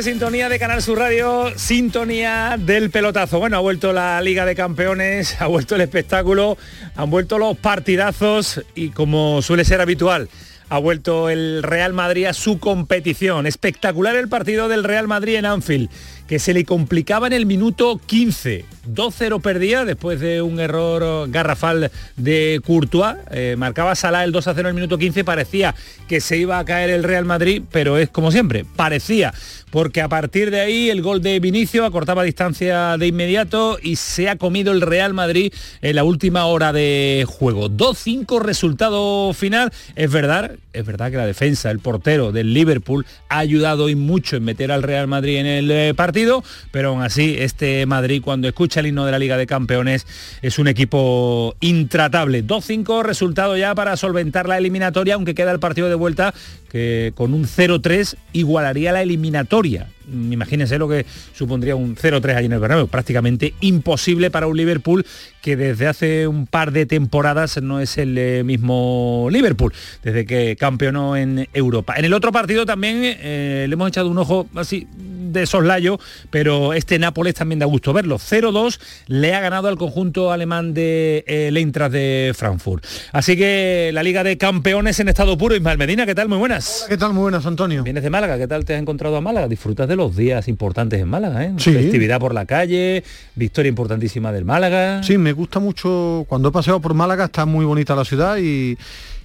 Sintonía de Canal Sur Radio, sintonía del pelotazo. Bueno, ha vuelto la Liga de Campeones, ha vuelto el espectáculo, han vuelto los partidazos y como suele ser habitual, ha vuelto el Real Madrid a su competición. Espectacular el partido del Real Madrid en Anfield, que se le complicaba en el minuto 15. 2-0 perdía después de un error garrafal de Courtois. Eh, marcaba Salah el 2-0 en el minuto 15. Parecía que se iba a caer el Real Madrid, pero es como siempre, parecía. Porque a partir de ahí el gol de Vinicio acortaba distancia de inmediato y se ha comido el Real Madrid en la última hora de juego. 2-5 resultado final. Es verdad, es verdad que la defensa, el portero del Liverpool ha ayudado y mucho en meter al Real Madrid en el eh, partido, pero aún así este Madrid cuando escucha el himno de la Liga de Campeones, es un equipo intratable. 2-5 resultado ya para solventar la eliminatoria, aunque queda el partido de vuelta que con un 0-3 igualaría la eliminatoria. Imagínense lo que supondría un 0-3 allí en el Bernabéu. Prácticamente imposible para un Liverpool que desde hace un par de temporadas no es el eh, mismo Liverpool, desde que campeonó en Europa. En el otro partido también eh, le hemos echado un ojo así de soslayo, pero este Nápoles también da gusto verlo. 0-2 le ha ganado al conjunto alemán de eh, Eintracht de Frankfurt. Así que la Liga de Campeones en estado puro. Ismael Medina, ¿qué tal? Muy buenas. ¿Qué tal? Muy buenas, Antonio. Vienes de Málaga, ¿qué tal te has encontrado a Málaga? Disfrutas de los días importantes en Málaga, ¿eh? Sí. Festividad por la calle, victoria importantísima del Málaga. Sí, me gusta mucho, cuando he paseado por Málaga está muy bonita la ciudad y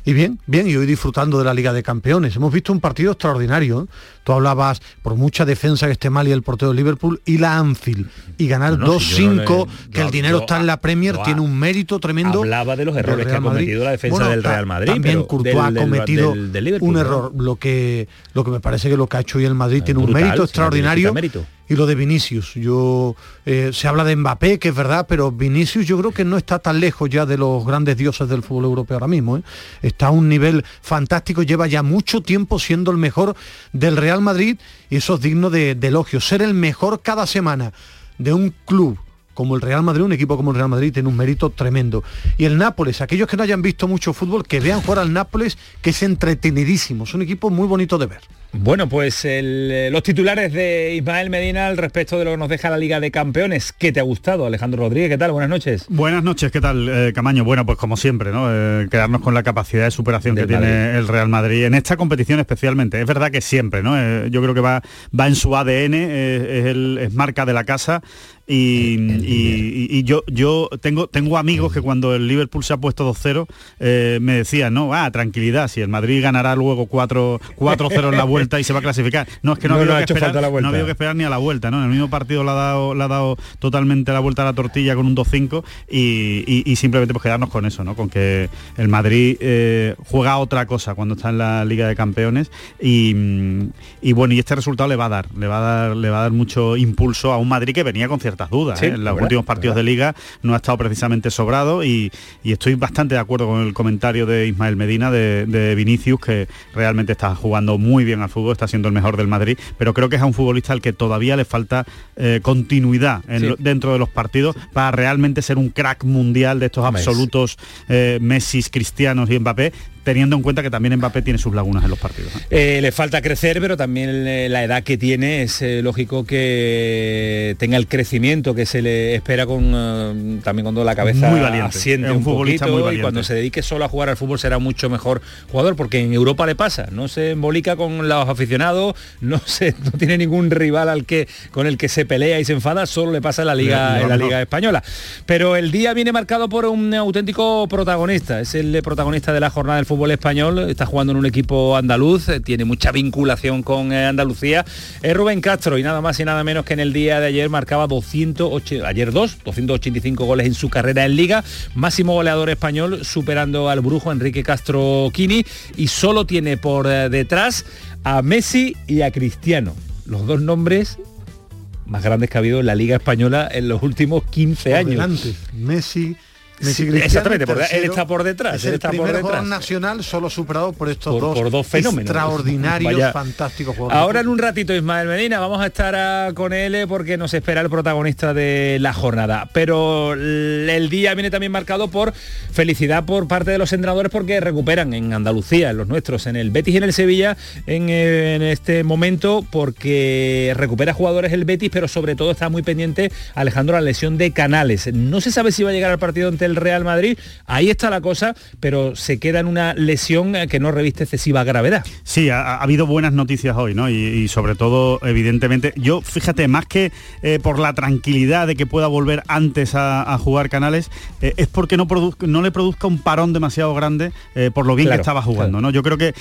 y bien, bien, y hoy disfrutando de la Liga de Campeones. Hemos visto un partido extraordinario. ¿eh? Tú hablabas por mucha defensa que esté mal y el portero de Liverpool y la Anfield. Y ganar 2-5, que el dinero está en la Premier, tiene un mérito tremendo. Hablaba de los errores que ha cometido la defensa del Real Madrid. También Courtois ha cometido un error. Lo que, lo que me parece que lo que ha hecho hoy el Madrid tiene un mérito extraordinario y lo de Vinicius. Yo eh, se habla de Mbappé, que es verdad, pero Vinicius yo creo que no está tan lejos ya de los grandes dioses del fútbol europeo ahora mismo. ¿eh? Está a un nivel fantástico, lleva ya mucho tiempo siendo el mejor del Real Madrid y eso es digno de, de elogio. Ser el mejor cada semana de un club como el Real Madrid, un equipo como el Real Madrid tiene un mérito tremendo. Y el Nápoles, aquellos que no hayan visto mucho fútbol, que vean jugar al Nápoles, que es entretenidísimo, es un equipo muy bonito de ver. Bueno, pues eh, los titulares de Ismael Medina al respecto de lo que nos deja la Liga de Campeones. ¿Qué te ha gustado, Alejandro Rodríguez? ¿Qué tal? Buenas noches. Buenas noches, ¿qué tal, eh, Camaño? Bueno, pues como siempre, ¿no? Eh, quedarnos con la capacidad de superación que tiene el Real Madrid en esta competición especialmente. Es verdad que siempre, ¿no? yo creo que va, va en su ADN, es, es marca de la casa. Y, yo, yo tengo, tengo amigos que cuando el Liverpool se ha puesto 2-0 eh, me decían, no, ah, tranquilidad, si el Madrid ganará luego 4-0 en la vuelta y se va a clasificar. No, es que no, no, que, esperar, no había que esperar ni a la vuelta, ¿no? En el mismo partido le ha dado, le ha dado totalmente la vuelta a la tortilla con un 2-5 y, simplemente pues quedarnos con eso, ¿no? Con que el Madrid eh, juega otra cosa cuando está en la Liga de Campeones y, bueno, y este resultado le va a dar, le va a dar, le va a dar mucho impulso a un Madrid que venía con cierta dudas. ¿eh? en los últimos partidos de liga no ha estado precisamente sobrado y, estoy bastante de acuerdo con el comentario de Ismael Medina de, Vinicius, que realmente está jugando muy bien al fútbol, está siendo el mejor del Madrid, pero creo que es a un futbolista al que todavía le falta eh, continuidad dentro de los partidos para realmente ser un crack mundial de estos absolutos eh, Messi, Cristianos y Mbappé teniendo en cuenta que también Mbappé tiene sus lagunas en los partidos. Eh, le falta crecer, pero también eh, la edad que tiene es eh, lógico que tenga el crecimiento que se le espera con también cuando la cabeza muy valiente. asiente un, poquito y cuando se dedique solo a jugar al fútbol será mucho mejor jugador, porque en Europa le pasa, no se embolica con los aficionados, no se, no tiene ningún rival al que con el que se pelea y se enfada, solo le pasa en la liga, en la liga española. Pero el día viene marcado por un auténtico protagonista, es el protagonista de la jornada del fútbol fútbol español, está jugando en un equipo andaluz, eh, tiene mucha vinculación con eh, Andalucía, es Rubén Castro y nada más y nada menos que en el día de ayer marcaba 208, ayer dos, 285 goles en su carrera en liga, máximo goleador español superando al brujo Enrique Castro Quini y solo tiene por detrás a Messi y a Cristiano. Los dos nombres más grandes que ha habido en la Liga Española en los últimos 15 años. Messi, exactamente, él está por detrás. Es el primer nacional solo superado por estos dos, fenómenos. extraordinarios, fantásticos jugadores. Ahora en un ratito, Ismael Medina, vamos a estar ah, con él eh, porque nos espera el protagonista de la jornada. Pero el día viene también marcado por felicidad por parte de los entrenadores porque recuperan en Andalucía, en los nuestros, en el Betis y en el Sevilla, en, eh, en este momento, porque recupera jugadores el Betis, pero sobre todo está muy pendiente Alejandro la lesión de Canales. No se sabe si va a llegar al partido ante el Real Madrid. Ahí está la cosa, pero se queda en una lesión que no reviste excesiva gravedad. Sí, ha, habido buenas noticias hoy, ¿no? Y, sobre todo, evidentemente, yo fíjate, más que eh, por la tranquilidad de que pueda volver antes a, jugar Canales, eh, es porque no, no le produzca un parón demasiado grande eh, por lo bien que estaba jugando, ¿no? Yo creo que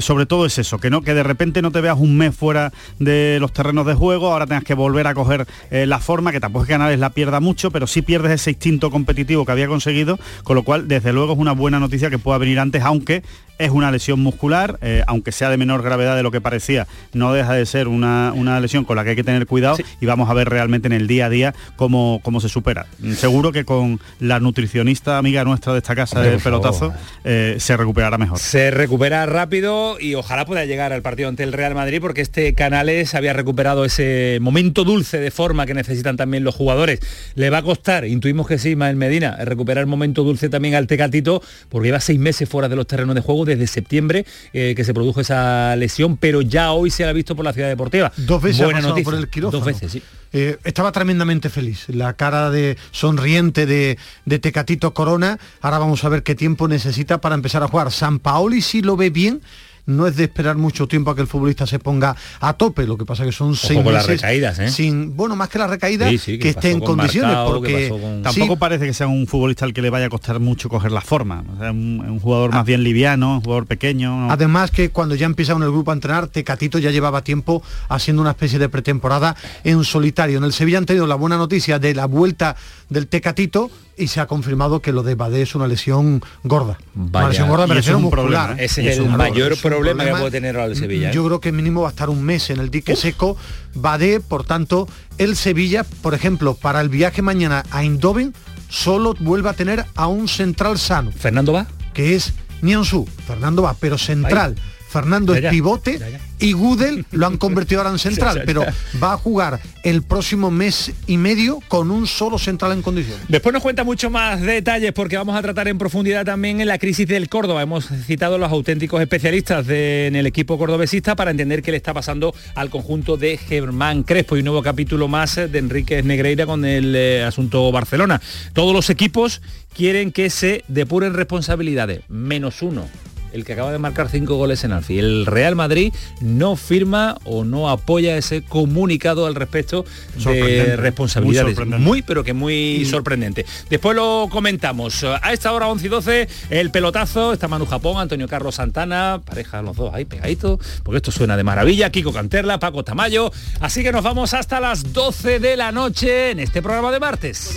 sobre todo es eso, que no que de repente no te veas un mes fuera de los terrenos de juego, ahora tengas que volver a coger la forma, que tampoco es que Canales la pierda mucho, pero sí pierdes ese instinto competitivo que había conseguido, con lo cual desde luego es una buena noticia que pueda venir antes, aunque es una lesión muscular, eh, aunque sea de menor gravedad de lo que parecía, no deja de ser una, lesión con la que hay que tener cuidado y vamos a ver realmente en el día a día cómo, cómo se supera. Seguro que con la nutricionista amiga nuestra de esta casa del pelotazo eh, se recuperará mejor. Se recupera rápido y ojalá pueda llegar al partido ante el Real Madrid porque este Canales había recuperado ese momento dulce de forma que necesitan también los jugadores. Le va a costar, intuimos que sí, Mael Medina, recuperar momento dulce también al Tecatito porque lleva seis meses fuera de los terrenos de juego desde septiembre eh, que se produjo esa lesión, pero ya hoy se ha visto por la ciudad deportiva. Dos veces Buena noticia. por el quirófano. Dos veces, sí. Eh, estaba tremendamente feliz. La cara de sonriente de, de, Tecatito Corona. Ahora vamos a ver qué tiempo necesita para empezar a jugar. San Paoli si lo ve bien no es de esperar mucho tiempo a que el futbolista se ponga a tope, lo que pasa que son seis meses las recaídas, ¿eh? sin, bueno, más que las recaídas, que, esté en condiciones, porque tampoco parece que sea un futbolista al que le vaya a costar mucho coger la forma, o sea, un, jugador más bien liviano, un jugador pequeño. Además que cuando ya empieza en el grupo a entrenar, Tecatito ya llevaba tiempo haciendo una especie de pretemporada en solitario. En el Sevilla han tenido la buena noticia de la vuelta del Tecatito, y se ha confirmado que lo de Badé es una lesión gorda. una lesión gorda me refiero muscular. Ese es, el mayor problema, que puede tener el Sevilla. ¿eh? Yo creo que mínimo va a estar un mes en el dique seco. Badé, por tanto, el Sevilla, por ejemplo, para el viaje mañana a Eindhoven, solo vuelve a tener a un central sano. ¿Fernando va? Que es Nianzú. Fernando va, pero central. Fernando es pivote y Gudel lo han convertido ahora en central, pero va a jugar el próximo mes y medio con un solo central en condiciones. Después nos cuenta mucho más detalles porque vamos a tratar en profundidad también en la crisis del Córdoba. Hemos citado a los auténticos especialistas en el equipo cordobesista para entender qué le está pasando al conjunto de Germán Crespo y un nuevo capítulo más de Enrique Negreira con el eh, asunto Barcelona. Todos los equipos quieren que se depuren responsabilidades, menos uno el que acaba de marcar cinco goles en Alfi. El Real Madrid no firma o no apoya ese comunicado al respecto de responsabilidades. Muy, pero que muy sorprendente. Después lo comentamos. A esta hora 11 y 12, el pelotazo, está Manu Japón, Antonio Carlos Santana, pareja los dos ahí pegaditos, porque esto suena de maravilla, Kiko Canterla, Paco Tamayo. Así que nos vamos hasta las 12 de la noche en este programa de martes.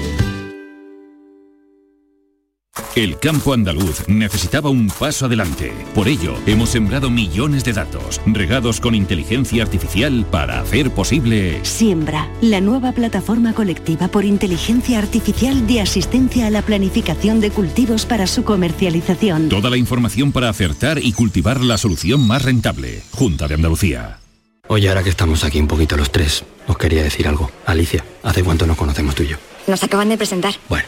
El campo andaluz necesitaba un paso adelante. Por ello, hemos sembrado millones de datos, regados con inteligencia artificial para hacer posible... Siembra, la nueva plataforma colectiva por inteligencia artificial de asistencia a la planificación de cultivos para su comercialización. Toda la información para acertar y cultivar la solución más rentable. Junta de Andalucía. Oye, ahora que estamos aquí un poquito los tres, os quería decir algo. Alicia, ¿hace cuánto nos conocemos tú y yo? Nos acaban de presentar. Bueno,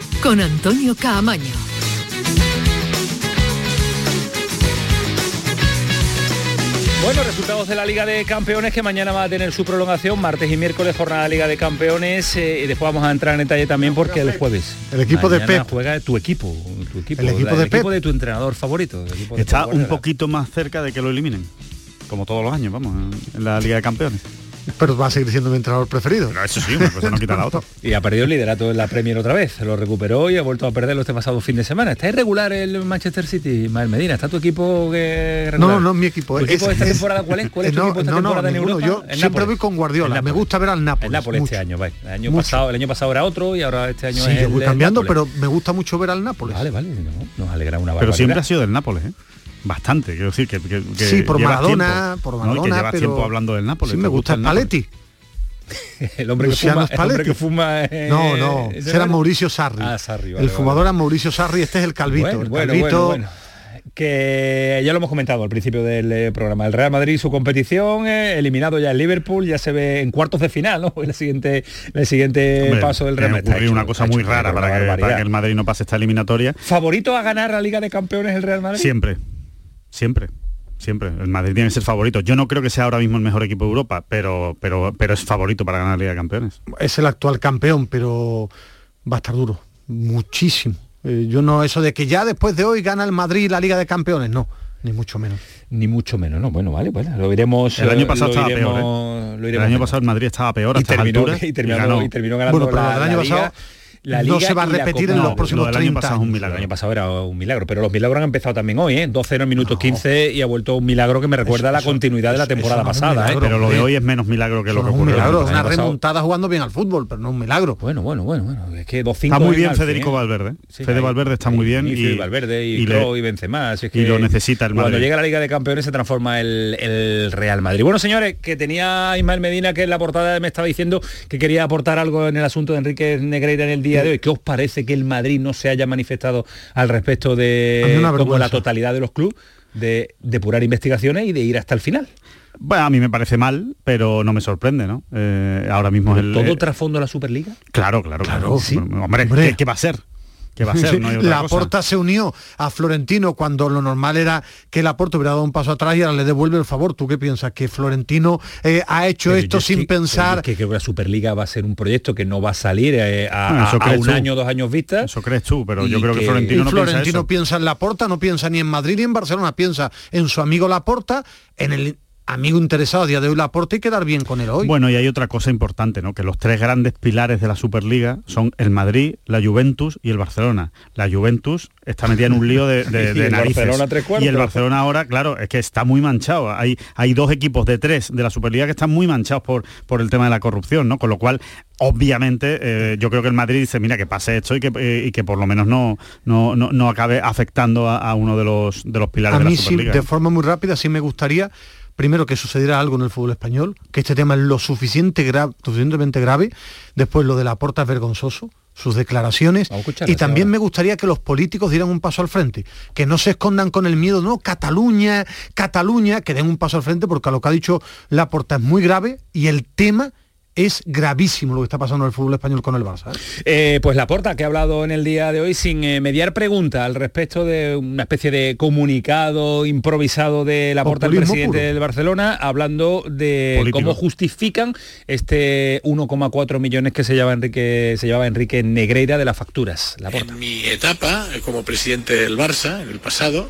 con Antonio Caamaño. Bueno, resultados de la Liga de Campeones que mañana va a tener su prolongación, martes y miércoles jornada de Liga de Campeones eh, y después vamos a entrar en detalle también porque el jueves el equipo de Pep juega tu equipo, tu equipo, el equipo, de, equipo de tu entrenador favorito. Está un poquito más cerca de que lo eliminen, como todos los años, vamos, en la Liga de Campeones pero va a seguir siendo mi entrenador preferido. eso sí, una cosa no quita la otra. y ha perdido el liderato en la Premier otra vez, lo recuperó y ha vuelto a perderlo este pasado fin de semana. ¿Está irregular el Manchester City, Mael Medina? ¿Está tu equipo que regular? No, no, mi equipo. ¿Tu equipo esta temporada cuál es? ¿Cuál es tu equipo esta temporada en Europa? Yo siempre voy con Guardiola, me gusta ver al Nápoles. El Nápoles este año, vale. El año, pasado, el año pasado era otro y ahora este año sí, es yo voy cambiando, pero me gusta mucho ver al Nápoles. Vale, vale, nos alegra una Pero siempre ha sido del Nápoles, ¿eh? Bastante, quiero decir que, que, sí, por Maradona, por Maradona, ¿no? que lleva tiempo hablando del Nápoles. Sí, me gusta el Paletti. el hombre que fuma, el hombre que fuma no no era Mauricio Sarri, ah, Sarri el fumador era Mauricio Sarri este es el calvito bueno, el calvito. bueno, que ya lo hemos comentado al principio del eh, programa. El Real Madrid su competición eh, eliminado ya el Liverpool ya se ve en cuartos de final ¿no? el siguiente el siguiente Hombre, paso del Real Madrid. una cosa muy rara para que, para que el Madrid no pase esta eliminatoria. Favorito a ganar la Liga de Campeones el Real Madrid siempre siempre siempre. El Madrid tiene que ser favorito. Yo no creo que sea ahora mismo el mejor equipo de Europa, pero, pero, pero es favorito para ganar la Liga de Campeones. Es el actual campeón, pero va a estar duro. Muchísimo. Eh, yo no, eso de que ya después de hoy gana el Madrid la Liga de Campeones, no. Ni mucho menos. Ni mucho menos, no. Bueno, vale, bueno, lo iremos. El año pasado estaba peor. ¿eh? el año pasado el Madrid estaba peor. Y terminó, y, terminó, y, terminó, ganando bueno, pero la, el año pasado no se va a repetir en los próximos no, 30 pasado un milagro. El año pasado era un milagro, pero los milagros han empezado también hoy, ¿eh? 12 en minuto 15 y ha vuelto un milagro que me recuerda a la continuidad de la temporada pasada, ¿eh? Pero lo de hoy es menos milagro que lo que ocurrió. Un milagro, una remontada jugando bien al fútbol, pero no un milagro. Bueno, bueno, bueno, bueno. Es que Está muy bien Federico ¿eh? Valverde. Fede Valverde está muy bien y, Valverde y, y, y Benzema, es que y lo necesita el Madrid. Cuando llega la Liga de Campeones se transforma el, el Real Madrid. Bueno, señores, que tenía Ismael Medina que en la portada me estaba diciendo que quería aportar algo en el asunto de Enrique Negreira en el día de hoy. ¿Qué os parece? que el Madrid no se haya manifestado al respecto de como la totalidad de los clubes de depurar investigaciones y de ir hasta el final. Bueno, a mí me parece mal, pero no me sorprende, ¿no? Eh, ahora mismo es el... ¿Todo trasfondo de la Superliga? Claro, claro, claro. Hombre, ¿qué va a ser? Va a ser? la Porta se unió a Florentino cuando lo normal era que la Porta hubiera dado un paso atrás y ahora le devuelve el favor. ¿Tú qué piensas? ¿Que Florentino eh, ha hecho esto sin pensar? Que, creo que la Superliga va a ser un proyecto que no va a salir eh, a, un año, dos años vista. Eso crees tú, pero yo creo que, Florentino, no, Florentino piensa, piensa en la Porta, no piensa ni en Madrid ni en Barcelona, piensa en su amigo Laporta, en el amigo interesado a día de hoy Laporta y quedar bien con él hoy. Bueno, y hay otra cosa importante, ¿no? Que los tres grandes pilares de la Superliga son el Madrid, la Juventus y el Barcelona. La Juventus está metida en un lío de, de, de narices. y el Barcelona ahora, claro, es que está muy manchado. Hay, hay dos equipos de tres de la Superliga que están muy manchados por, por el tema de la corrupción, ¿no? Con lo cual, obviamente, eh, yo creo que el Madrid dice, mira, que pase esto y que, eh, y que por lo menos no, no, no, acabe afectando a, uno de los, de los pilares de la Superliga. Sí, de forma muy rápida, sí me gustaría primero que sucediera algo en el fútbol español, que este tema es lo suficiente suficientemente grave, después lo de la porta es vergonzoso, sus declaraciones y también me gustaría que los políticos dieran un paso al frente, que no se escondan con el miedo, no, Cataluña, Cataluña, que den un paso al frente porque a lo que ha dicho la porta es muy grave y el tema es gravísimo lo que está pasando en el fútbol español con el Barça. ¿eh? Eh, pues la porta que ha hablado en el día de hoy sin mediar pregunta al respecto de una especie de comunicado improvisado de la porta del presidente del Barcelona, hablando de cómo justifican este 1,4 millones que se llevaba Enrique, se llevaba Enrique Negreira de las facturas. La en mi etapa como presidente del Barça, en el pasado,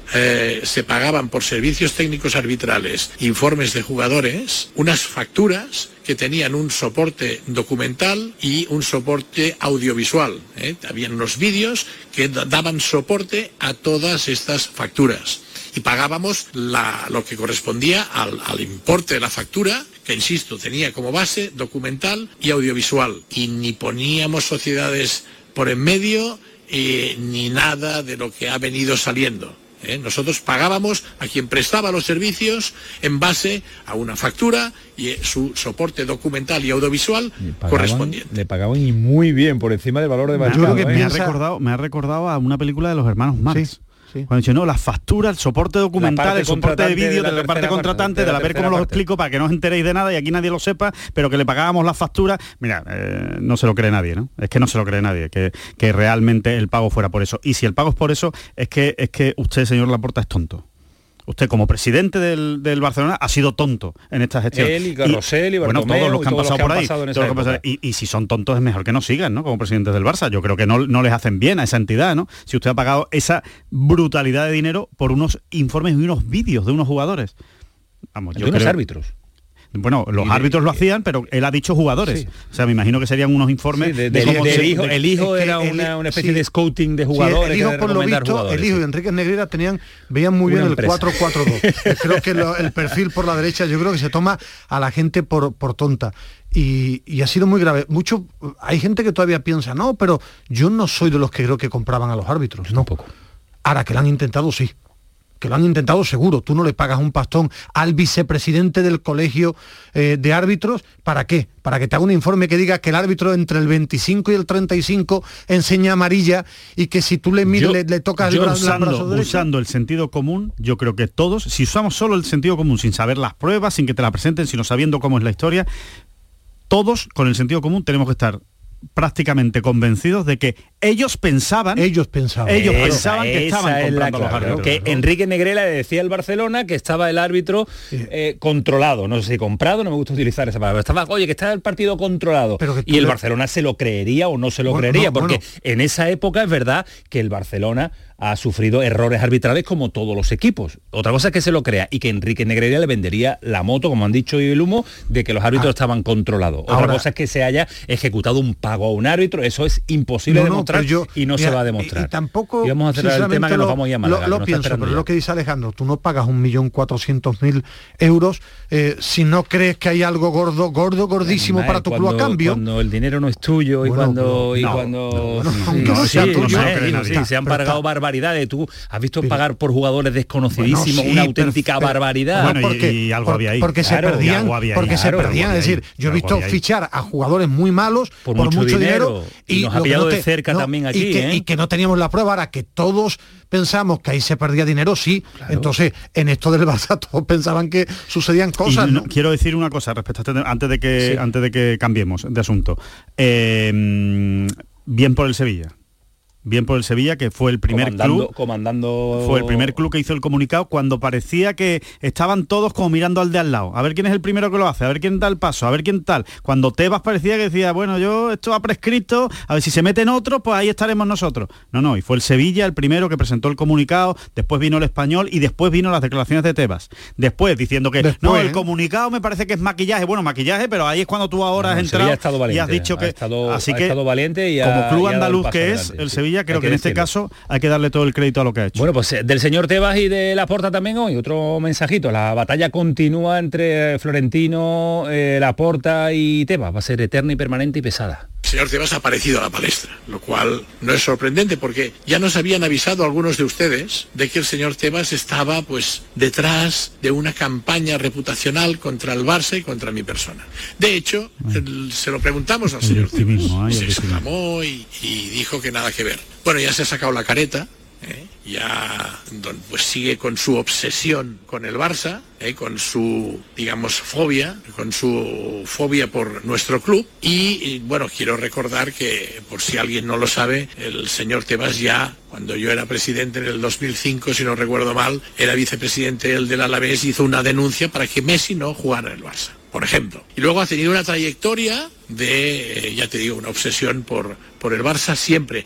se pagaban por servicios técnicos arbitrales, informes de jugadores, unas facturas que tenían un soporte documental y un soporte audiovisual. ¿eh? Habían unos vídeos que daban soporte a todas estas facturas. Y pagábamos lo que correspondía al, importe de la factura, que insisto, tenía como base documental y audiovisual. Y ni poníamos sociedades por en medio, eh, ni nada de lo que ha venido saliendo. ¿Eh? Nosotros pagábamos a quien prestaba los servicios en base a una factura y eh, su soporte documental y audiovisual correspondiente. Le pagaban y muy bien, por encima del valor de mercado. que me, ha recordado, me ha recordado a una película de los hermanos Marx. Cuando dice, no, las facturas, el soporte documental, el soporte de vídeo de la, parte contratante, de la, ver cómo lo explico para que no os enteréis de nada y aquí nadie lo sepa, pero que le pagábamos las facturas, mira, eh, no se lo cree nadie, ¿no? Es que no se lo cree nadie, que, que realmente el pago fuera por eso. Y si el pago es por eso, es que, es que usted, señor Laporta, es tonto usted como presidente del, Barcelona ha sido tonto en esta gestión. Él y Carrosel y, Bueno, todos los que han pasado por ahí. y, si son tontos es mejor que no sigan, ¿no? Como presidentes del Barça. Yo creo que no, no, les hacen bien a esa entidad, ¿no? Si usted ha pagado esa brutalidad de dinero por unos informes y unos vídeos de unos jugadores. Vamos, yo de unos árbitros. Bueno, los árbitros lo hacían, pero él ha dicho jugadores. O sea, me imagino que serían unos informes de, el hijo era una, especie de scouting de jugadores. el hijo, por lo visto, el hijo de Enrique Negrera tenían, veían muy bien el 4-4-2. creo que el perfil por la derecha, yo creo que se toma a la gente por, por tonta. Y, ha sido muy grave. Mucho, hay gente que todavía piensa, no, pero yo no soy de los que creo que compraban a los árbitros. No. Poco. Ahora que lo han intentado, sí que lo han intentado seguro. Tú no le pagas un pastón al vicepresidente del colegio eh, de árbitros. ¿Para qué? Para que te haga un informe que diga que el árbitro entre el 25 y el 35 enseña amarilla y que si tú le miras, le, tocas el usando, usando el sentido común, yo creo que todos, si usamos solo el sentido común, sin saber las pruebas, sin que te la presenten, sino sabiendo cómo es la historia, todos con el sentido común tenemos que estar prácticamente convencidos de que ellos pensaban ellos pensaban. Ellos pensaban que estaban comprando los árbitros. que Enrique Negrela le decía al Barcelona que estaba el árbitro eh, controlado. No sé si comprado no me gusta utilizar esa palabra estaba oye que estaba el partido controlado y el Barcelona se lo creería o no se lo creería porque en esa época es verdad que el Barcelona ha sufrido errores arbitrales como todos los equipos. Otra cosa es que se lo crea y que Enrique Negreira le vendería la moto, como han dicho, y el humo, de que los árbitros ah. estaban controlados. Otra cosa es que se haya ejecutado un pago a un árbitro, eso es imposible demostrar y no se va a demostrar. Y, tampoco... Y vamos a cerrar el tema que nos vamos a llamar. Lo, lo pienso, pero lo que dice Alejandro, tú no pagas un millón cuatrocientos mil euros eh, si no crees que hay algo gordo, gordo, gordísimo para tu club a cambio. Cuando el dinero no es tuyo y cuando... y cuando se han pagado barbaridades. Tú has visto pagar por jugadores desconocidísimos una auténtica barbaridad. y, algo había ahí. Porque se perdían, porque se perdían. Es decir, yo he visto fichar a jugadores muy malos por, mucho, dinero, y, nos ha pillado de cerca también aquí. ¿eh? Y que no teníamos la prueba ahora que todos pensamos que ahí se perdía dinero, sí. Entonces, en esto del Barça todos pensaban que sucedían cosas. Quiero decir una cosa respecto a este, antes de que antes de que cambiemos de asunto. Eh, bien por el Sevilla bien por el Sevilla, que fue el primer club. Comandando... Fue el primer club que hizo el comunicado cuando parecía que estaban todos como mirando al de al lado. A ver quién es el primero que lo hace, a ver quién da el paso, a ver quién tal. Cuando Tebas parecía que decía, bueno, yo esto ha prescrito, a ver si se meten otros, pues ahí estaremos nosotros. No, no, y fue el Sevilla el primero que presentó el comunicado, después vino el español y después vino las declaraciones de Tebas. Después diciendo que no, el comunicado me parece que es maquillaje. Bueno, maquillaje, pero ahí es cuando tú ahora has entrado y has dicho que... así que, valiente y como club andaluz que es, el Sevilla creo que, en este caso hay que darle todo el crédito a lo que ha hecho. Bueno, pues eh, del señor Tebas y de la Porta también hoy, otro mensajito. La batalla continúa entre Florentino, eh, la Porta y Tebas. Va a ser eterna y permanente y pesada. El señor Tebas ha aparecido a la palestra, lo cual no es sorprendente porque ya nos habían avisado algunos de ustedes de que el señor Tebas estaba pues detrás de una campaña reputacional contra el Barça y contra mi persona. De hecho, se lo preguntamos al señor Tebas. Se exclamó y, y dijo que nada que ver. Bueno, ya se ha sacado la careta ¿eh? ya pues sigue con su obsesión con el Barça, ¿eh? con su, digamos, fobia, con su fobia por nuestro club. Y, bueno, quiero recordar que, por si alguien no lo sabe, el señor Tebas ya, cuando yo era presidente en el 2005, si no recuerdo mal, era vicepresidente del Alavés, hizo una denuncia para que Messi no jugara en el Barça por ejemplo. Y luego ha tenido una trayectoria de, eh, ya te digo, una obsesión por, por el Barça siempre.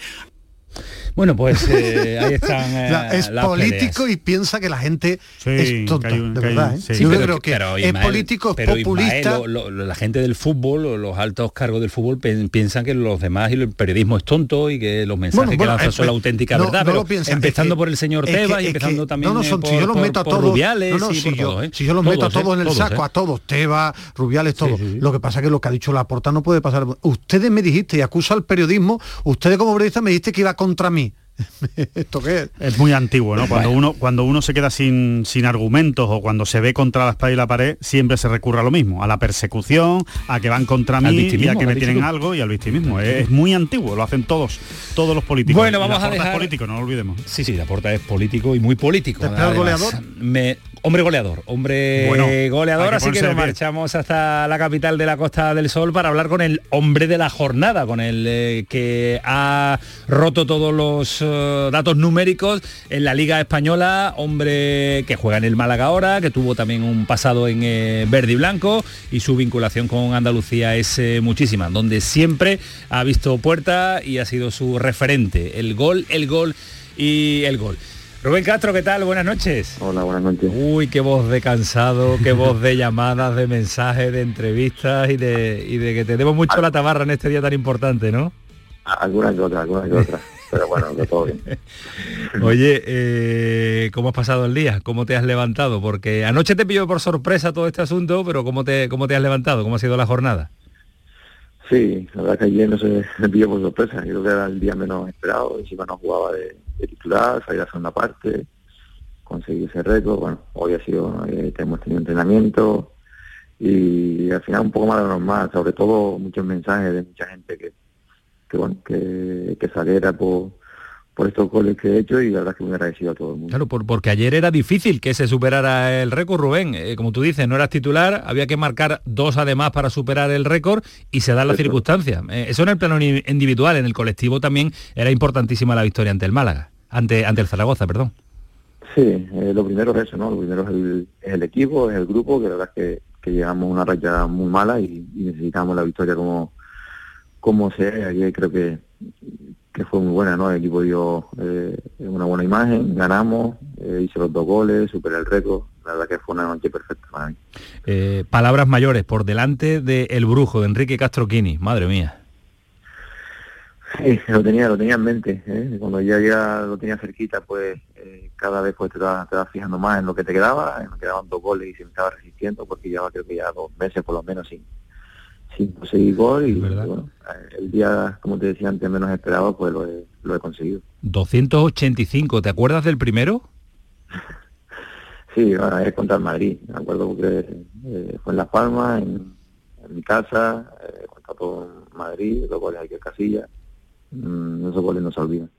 Bueno, pues eh, ahí están. Eh, es político y piensa que la gente es tonta, de verdad. ¿eh? Yo creo que es político, es populista. la gente del fútbol, los altos cargos del fútbol piensan que los demás y el periodismo es tonto y que los mensajes que lanzan son la auténtica verdad. pero empezando por el señor Tebas y empezando también no, no, por, si yo los meto a todos, Rubiales si, yo, si yo los meto a todos en el saco, a todos, Tebas, Rubiales, todos. Lo que pasa es que lo que ha dicho la porta no puede pasar. Ustedes me dijiste y acusa al periodismo, ustedes como periodistas me dijiste que iba contra mí. ¿Esto qué es? Es muy antiguo, ¿no? Cuando uno, cuando uno se queda sin, sin argumentos o cuando se ve contra la espada y la pared, siempre se recurre a lo mismo, a la persecución, a que van contra mí y a que me tienen algo y al victimismo. Es, muy antiguo, lo hacen todos, todos los políticos. Bueno, vamos a dejar... es político, no lo olvidemos. Sí, sí, la porta es político y muy político. goleador? Me, Hombre goleador, hombre goleador, así que nos marchamos hasta la capital de la Costa del Sol para hablar con el hombre de la jornada, con el eh, que ha roto todos los eh, datos numéricos en la Liga Española, hombre que juega en el Málaga ahora, que tuvo también un pasado en eh, verde y blanco y su vinculación con Andalucía es muchísima, donde siempre ha visto puerta y ha sido su referente, el gol, el gol y el gol. Rubén Castro, ¿qué tal? Buenas noches. Hola, buenas noches. Uy, qué voz de cansado, qué voz de llamadas, de mensajes, de entrevistas y de, y de que te debo mucho la tabarra en este día tan importante, ¿no? Algunas que otras, algunas que otras. Pero bueno, de todo bien. Oye, eh, ¿cómo has pasado el día? ¿Cómo te has levantado? Porque anoche te pilló por sorpresa todo este asunto, pero ¿cómo te, cómo te has levantado? ¿Cómo ha sido la jornada? Sí, la verdad que ayer no se pilló por sorpresa. Creo que era el día menos esperado. Encima no jugaba de, de titular, salir a segunda parte, conseguir ese récord. Bueno, hoy ha sido, eh, hemos tenido entrenamiento y al final un poco más de lo normal, sobre todo muchos mensajes de mucha gente que, que bueno, que, que saliera por, por estos goles que he hecho y la verdad es que muy agradecido a todo el mundo. Claro, porque ayer era difícil que se superara el récord, Rubén. Eh, como tú dices, no eras titular, había que marcar dos además para superar el récord y se dan las circunstancias. Eh, eso en el plano individual, en el colectivo también era importantísima la victoria ante el Málaga, ante, ante el Zaragoza, perdón. Sí, eh, lo primero es eso, ¿no? Lo primero es el, equipo, es el grupo, que la verdad es que, que llegamos a una raya muy mala y, necesitamos la victoria como, como sea. Ayer creo que que fue muy buena, ¿no? El equipo dio eh, una buena imagen, ganamos, eh, hice los dos goles, superé el récord, la verdad que fue una noche perfecta para mí. Eh, palabras mayores, por delante de El Brujo, de Enrique Castroquini, madre mía. Sí, lo tenía, lo tenía en mente, ¿eh? cuando ya, ya lo tenía cerquita, pues cada vez pues te vas, te fijando más en lo que te quedaba, me quedaban dos goles y se me estaba resistiendo porque llevaba creo que ya dos meses por lo menos sin, sin conseguir gol y bueno, el día, como te decía antes, menos esperado, pues lo he, lo he conseguido. 285, ¿te acuerdas del primero? sí, bueno, es contra el Madrid, me acuerdo porque eh, fue en Las Palmas, en, mi casa, eh, contra todo Madrid, los goles aquí en Casilla, mm, esos goles no se olvidan.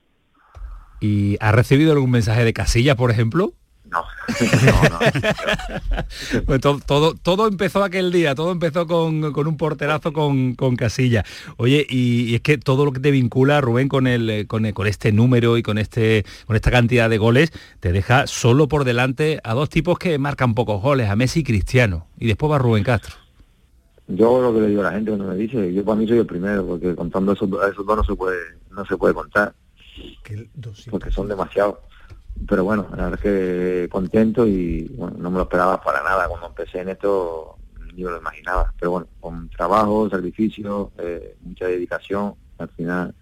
¿Y ha recibido algún mensaje de Casilla, por ejemplo? No, pues todo, todo, empezó aquel día, todo empezó con, un porterazo con, Casilla. Oye, y, es que todo lo que te vincula, Rubén, con, el, con, con, este número y con, este, con esta cantidad de goles, te deja solo por delante a dos tipos que marcan pocos goles, a Messi y Cristiano. Y después va Rubén Castro. Yo lo que le digo a la gente cuando me dice, yo para mí soy el primero, porque contando esos, esos dos no se puede, no se puede contar. Porque son demasiados pero bueno, la verdad es que contento y bueno, no me lo esperaba para nada. Cuando empecé en esto ni me lo imaginaba. Pero bueno, con trabajo, sacrificio, eh, mucha dedicación, al final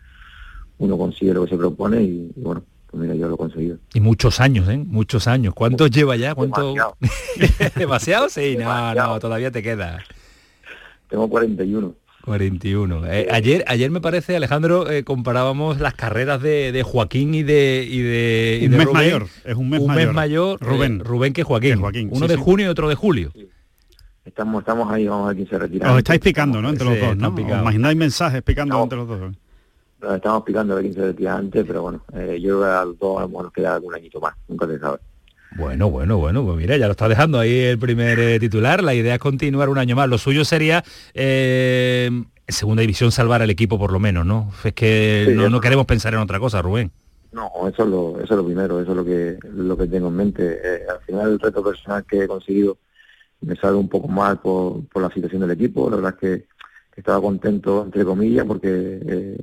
uno consigue lo que se propone y, bueno, pues mira, yo lo he conseguido. Y muchos años, ¿eh? Muchos años. ¿Cuántos lleva ya? ¿Cuánto? Demasiado. ¿Demasiado? Sí, no, no, todavía te queda. Tengo 41. 41. Eh, ayer, ayer me parece, Alejandro, eh, comparábamos las carreras de, Joaquín y de, y de, un mes mayor. Es un mes mayor. Eh, Rubén. Rubén que Joaquín. Uno de junio y otro de julio. Estamos, estamos ahí, vamos a ver quién se retira. Os estáis picando, ¿no? Entre los dos, ¿no? Os imagináis mensajes picando entre los dos. estamos picando de 15 de día antes, pero bueno, eh, yo creo que a los dos nos queda algún añito más, nunca se sabe. Bueno, bueno, bueno, pues mira, ya lo está dejando ahí el primer eh, titular. La idea es continuar un año más. Lo suyo sería eh, segunda división salvar al equipo por lo menos, ¿no? Es que no, queremos pensar en otra cosa, Rubén. No, eso es lo, eso es lo primero, eso es lo que, lo que tengo en mente. Eh, al final el reto personal que he conseguido me sale un poco mal por, la situación del equipo. La verdad es que, estaba contento, entre comillas, porque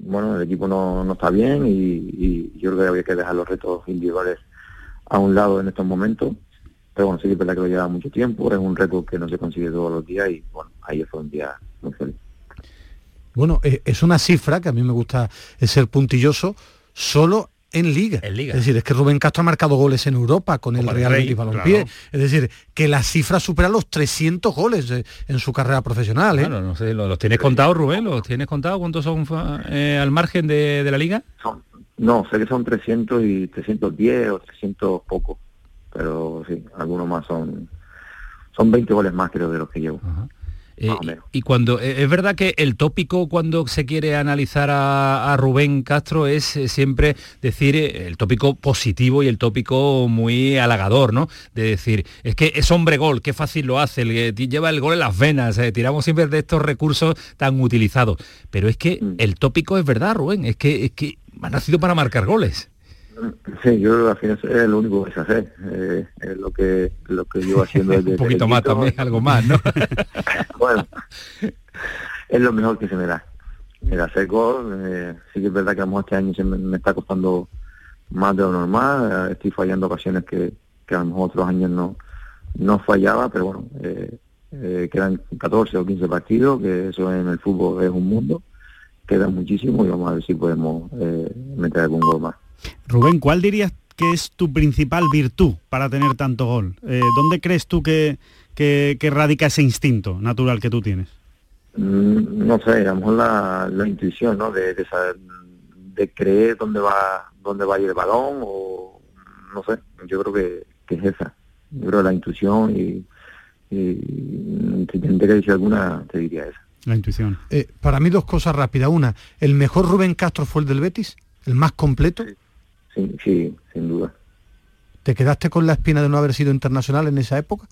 bueno, el equipo no, no está bien y, y, yo creo que había que dejar los retos individuales a un lado en estos momentos. Pero bueno, sí que es verdad que lo lleva mucho tiempo, es un reto que no se consigue todos los días y bueno, ahí fue un día muy feliz. Bueno, eh, es una cifra que a mí me gusta ser puntilloso, solo en Liga. En Liga. Es decir, es que Rubén Castro ha marcado goles en Europa con el Real Madrid Balompié. Es decir, que la cifra supera los 300 goles eh, en su carrera profesional. ¿eh? no sé, ¿los, tienes contados, Rubén? ¿Los tienes contados? ¿Cuántos son al margen de, de, la Liga? Son, no, sé que son 300 y 310 o 300 poco, pero sí, algunos más son son 20 goles más creo de los que llevo. Eh, y cuando eh, es verdad que el tópico cuando se quiere analizar a, Rubén Castro es eh, siempre decir el tópico positivo y el tópico muy halagador, ¿no? De decir, es que es hombre gol, qué fácil lo hace, el, lleva el gol en las venas, tiramos siempre de estos recursos tan utilizados. Pero es que mm. el tópico es verdad, Rubén, es que, es que ha nacido para marcar goles. Sí, yo al final es lo único que sé hacer, eh, es lo que lo que llevo haciendo desde Un poquito más también, algo más, ¿no? bueno, es lo mejor que se me da. El hacer gol, eh, sí que es verdad que a lo mejor este año se me, está costando más de lo normal, eh, estoy fallando ocasiones que, que a lo mejor otros años no, no fallaba, pero bueno, quedan 14 o 15 partidos, que eso en el fútbol es un mundo, queda muchísimo y vamos a ver si podemos meter algún gol más. Rubén, ¿cuál dirías que es tu principal virtud para tener tanto gol? Eh, ¿Dónde crees tú que, que, radica ese instinto natural que tú tienes? Mm, no sé, a lo mejor la, intuición, ¿no? De, de, creer dónde va dónde va a ir el balón o no sé, yo creo que, es esa. Yo creo la intuición y, y si tendría que decir alguna, te diría esa. La intuición. Eh, para mí dos cosas rápidas. Una, ¿el mejor Rubén Castro fue el del Betis? ¿El más completo? Sí, sí, sin duda. ¿Te quedaste con la espina de no haber sido internacional en esa época?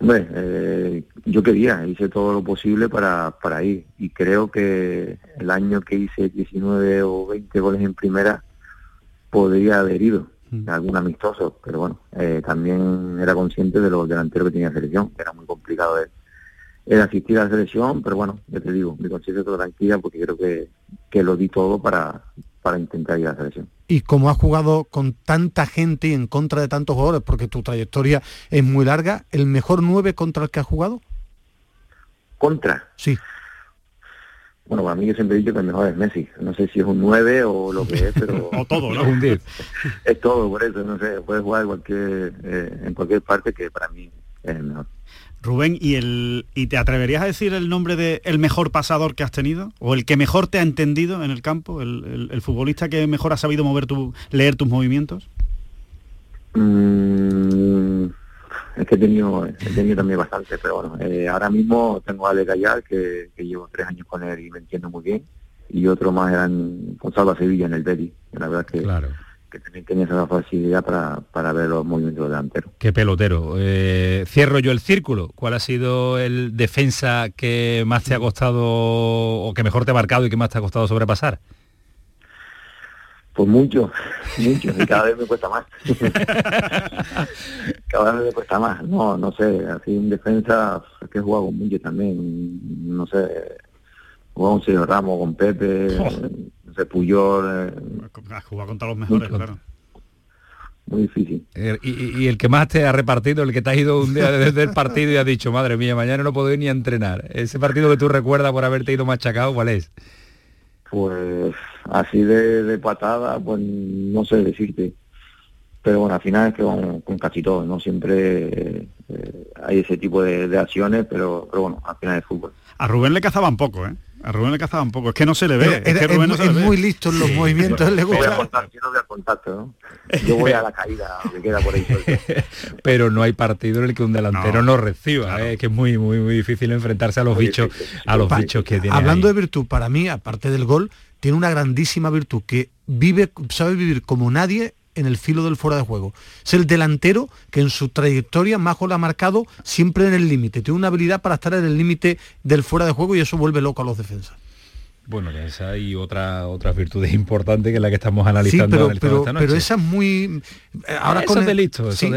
Hombre, eh, yo quería, hice todo lo posible para, para ir y creo que el año que hice 19 o 20 goles en primera podría haber ido mm. algún amistoso, pero bueno, eh, también era consciente de los delanteros que tenía selección, que era muy complicado de, asistir a la selección, pero bueno, ya te digo, me considero tranquila porque creo que, que lo di todo para, para intentar ir a la selección. Y como has jugado con tanta gente y en contra de tantos jugadores, porque tu trayectoria es muy larga, ¿el mejor 9 contra el que has jugado? ¿Contra? Sí. Bueno, para mí yo siempre he dicho que el mejor es Messi. No sé si es un 9 o lo que es, pero... o todo, ¿no? un 10. es todo, por eso, no sé, puedes jugar cualquier, eh, en cualquier parte que para mí es el mejor. Rubén, ¿y, el, ¿y te atreverías a decir el nombre de el mejor pasador que has tenido? ¿O el que mejor te ha entendido en el campo? ¿El, futbolista que mejor ha sabido mover tu, leer tus movimientos? Mm, es que he tenido, he tenido también bastante, pero bueno, eh, ahora mismo tengo a Ale Gallar, que, llevo tres años con él y me entiendo muy bien, y otro más eran Gonzalo Sevilla en el Betty, la verdad que... Claro que también tenía esa facilidad para, ver los movimientos delanteros. Qué pelotero. Eh, cierro yo el círculo. ¿Cuál ha sido el defensa que más te ha costado o que mejor te ha marcado y que más te ha costado sobrepasar? Pues mucho, mucho, y cada vez me cuesta más. cada vez me cuesta más. No, no sé, así un defensa que he jugado mucho también, no sé, jugado un señor Ramos con Pepe, se Puyol. Eh, jugado contra los mejores, claro. Muy difícil. Eh, y, el que más te ha repartido, el que te has ido un día desde el partido y has dicho, madre mía, mañana no puedo ir ni a entrenar. Ese partido que tú recuerdas por haberte ido machacado, ¿cuál es? Pues así de, patada, pues no sé decirte. Pero bueno, al final es que con, con casi todo, ¿no? Siempre eh, hay ese tipo de, acciones, pero, pero bueno, al final es fútbol. A Rubén le cazaban poco, ¿eh? A Rubén le cazaba un poco, es que no se le ve. es, que Rubén es, muy listo en los movimientos, le gusta. Voy a yo no voy contacto, ¿no? Yo voy a la caída, me queda por ahí Pero no hay partido en el que un delantero no, reciba, ¿eh? que es muy, muy, muy difícil enfrentarse a los bichos, a los bichos que tiene. Hablando de virtud, para mí, aparte del gol, tiene una grandísima virtud que vive, sabe vivir como nadie en el filo del fuera de juego. Es el delantero que en su trayectoria más gol ha marcado siempre en el límite. Tiene una habilidad para estar en el límite del fuera de juego y eso vuelve loco a los defensas. Bueno, esa y otra otras virtudes importantes que es la que estamos analizando pero, pero, pero esa es muy eh, ahora con el... eso sí,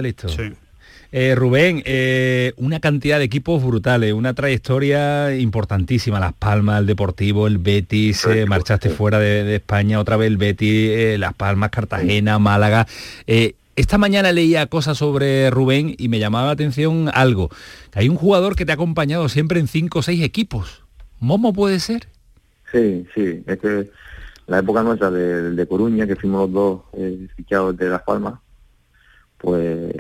eh, Rubén, eh, una cantidad de equipos brutales, una trayectoria importantísima, Las Palmas, el Deportivo, el Betis, eh, marchaste fuera de, España, otra vez el Betis, Las Palmas, Cartagena, Málaga. esta mañana leía cosas sobre Rubén y me llamaba la atención algo. Hay un jugador que te ha acompañado siempre en cinco o seis equipos. ¿Momo puede ser? Sí, sí, es que la época nuestra de, de Coruña, que fuimos los dos fichados de Las Palmas, pues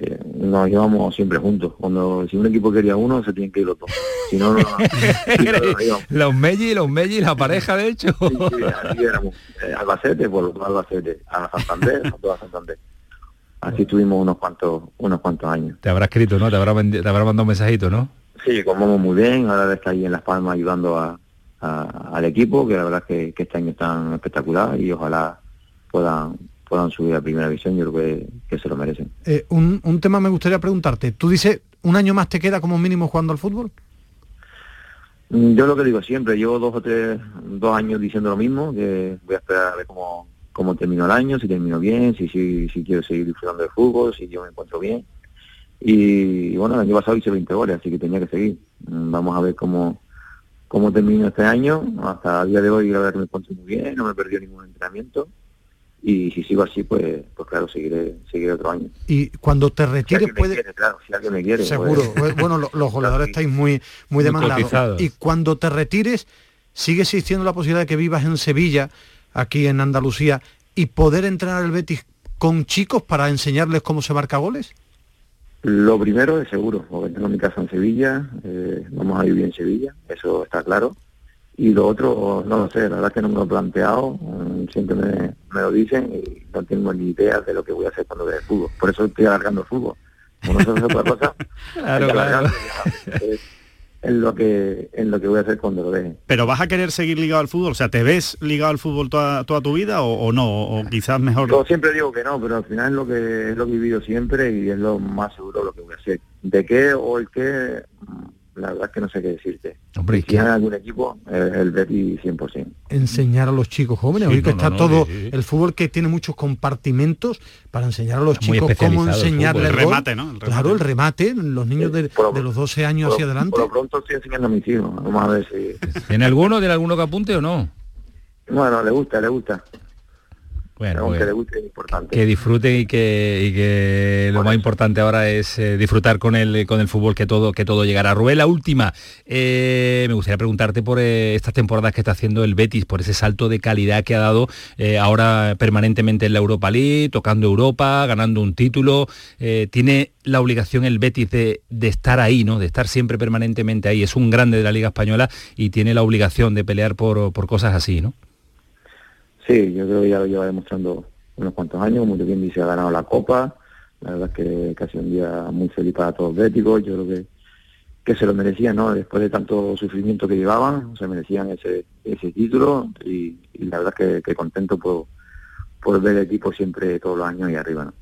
nos llevamos siempre juntos. Cuando si un equipo quería uno, se tienen que ir los dos. Si no, no, los Melli, los Melli, la pareja de hecho. Sí, sí, así éramos. Eh, Albacete, pues dos Albacete, a Santander, a toda Santander. Así estuvimos unos cuantos, unos cuantos años. Te habrá escrito, ¿no? Te habrá, te habrá mandado un mensajito, ¿no? Sí, comemos muy bien, ahora está ahí en Las Palmas ayudando a, al equipo, que la verdad es que, que este año están espectacular y ojalá puedan puedan subir a primera visión, yo creo que, se lo merecen. Eh, un, un, tema me gustaría preguntarte. ¿Tú dices, un año más te queda como mínimo jugando al fútbol? Mm, yo lo que digo siempre, llevo dos o tres, dos años diciendo lo mismo, que voy a esperar a ver cómo, cómo termino el año, si termino bien, si, si, si quiero seguir disfrutando del fútbol, si yo me encuentro bien. Y, bueno, el año pasado hice 20 goles, así que tenía que seguir. Mm, vamos a ver cómo, cómo termino este año. Hasta el día de hoy, a ver, me encuentro muy bien, no me perdió ningún entrenamiento y si sigo así pues pues claro seguiré seguiré otro año. Y cuando te retires si puede claro si alguien me quiere seguro. pues. bueno los, jugadores estáis muy muy demandados. y cuando te retires sigue existiendo la posibilidad de que vivas en Sevilla aquí en Andalucía y poder entrenar el Betis con chicos para enseñarles cómo se marca goles. Lo primero es seguro porque tengo mi casa en Sevilla eh, vamos a vivir en Sevilla eso está claro y lo otro, no lo sé, la verdad es que no me lo he planteado, mm, siempre me, lo dicen y no tengo ni idea de lo que voy a hacer cuando vea el fútbol. Por eso estoy alargando el fútbol. Como no se otra cosa, claro, Es, lo que en lo que voy a hacer cuando lo deje. ¿Pero vas a querer seguir ligado al fútbol? O sea, ¿te ves ligado al fútbol toda, toda tu vida o, no? O quizás mejor... Yo siempre digo que no, pero al final es lo que, es lo que he vivido siempre y es lo más seguro lo que voy a hacer. ¿De qué o el qué? La verdad es que no sé qué decirte. Hombre, si hay algún equipo, el Betis 100%. Enseñar a los chicos jóvenes, hoy que está todo el fútbol que tiene muchos compartimentos para enseñar a los chicos cómo enseñarle el, remate, ¿no? Claro, el remate, los niños de, los 12 años hacia adelante. Por lo pronto estoy enseñando a mis hijos, vamos a ver si... ¿Tiene alguno, tiene alguno que apunte o no? Bueno, le gusta, le gusta. Bueno, pues, que, disfruten y que, lo más importante ahora es eh, disfrutar con el con el fútbol que todo que todo llegará. Rubén, la última. Eh, me gustaría preguntarte por eh, estas temporadas que está haciendo el Betis, por ese salto de calidad que ha dado ahora permanentemente en la Europa League, tocando Europa, ganando un título. tiene la obligación el Betis de, de, estar ahí, ¿no? De estar siempre permanentemente ahí. Es un grande de la Liga Española y tiene la obligación de pelear por, por cosas así, ¿no? Sí, yo creo que ya lo lleva demostrando unos cuantos años, muy bien dice, ha ganado la Copa, la verdad es que casi un día muy feliz para todos los béticos, yo creo que, que se lo merecían, ¿no? Después de tanto sufrimiento que llevaban, se merecían ese, ese título y, la verdad es que, contento por, por ver el equipo siempre todos los años y arriba.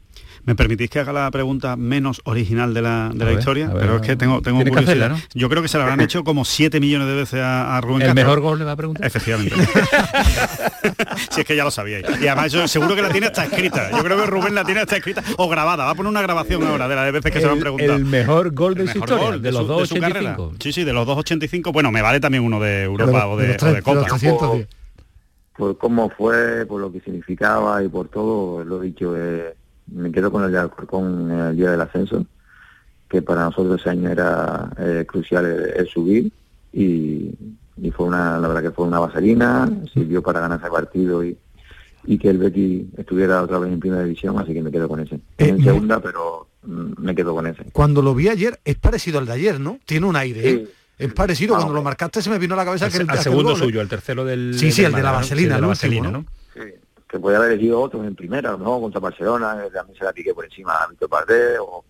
¿Me permitís que haga la pregunta menos original de la, de la historia? Pero es que tengo, tengo curiosidad. Yo creo que se la habrán hecho como 7 millones de veces a, Rubén ¿El mejor gol le va a preguntar? Efectivamente. si es que ya lo sabíais. Y además yo seguro que la tiene hasta escrita. Yo creo que Rubén la tiene hasta escrita o grabada. Va a poner una grabación ahora de las veces que se lo han preguntado. El mejor gol de su historia, de, los 2.85. Sí, sí, de los 2.85. Bueno, me vale también uno de Europa o de, o de Copa. Por, cómo fue, por lo que significaba y por todo, lo dicho, eh, me quedo con el de Alcorcón el día del ascenso, que para nosotros ese año era eh, crucial el, subir y, fue una, la verdad que fue una vaselina, sirvió para ganar ese partido y, y que el Betis estuviera otra vez en primera división, así que me quedo con ese. en eh, segunda, pero mm, me quedo con ese. Cuando lo vi ayer, es parecido al de ayer, ¿no? Tiene un aire, ¿eh? Es parecido, cuando lo marcaste se me vino a la cabeza el, que el, segundo suyo, el tercero del Sí, sí, el de la vaselina, el ¿no? Sí, que puede haber elegido otro en primera, ¿no? Contra Barcelona, también se la piqué por encima a Víctor Pardé o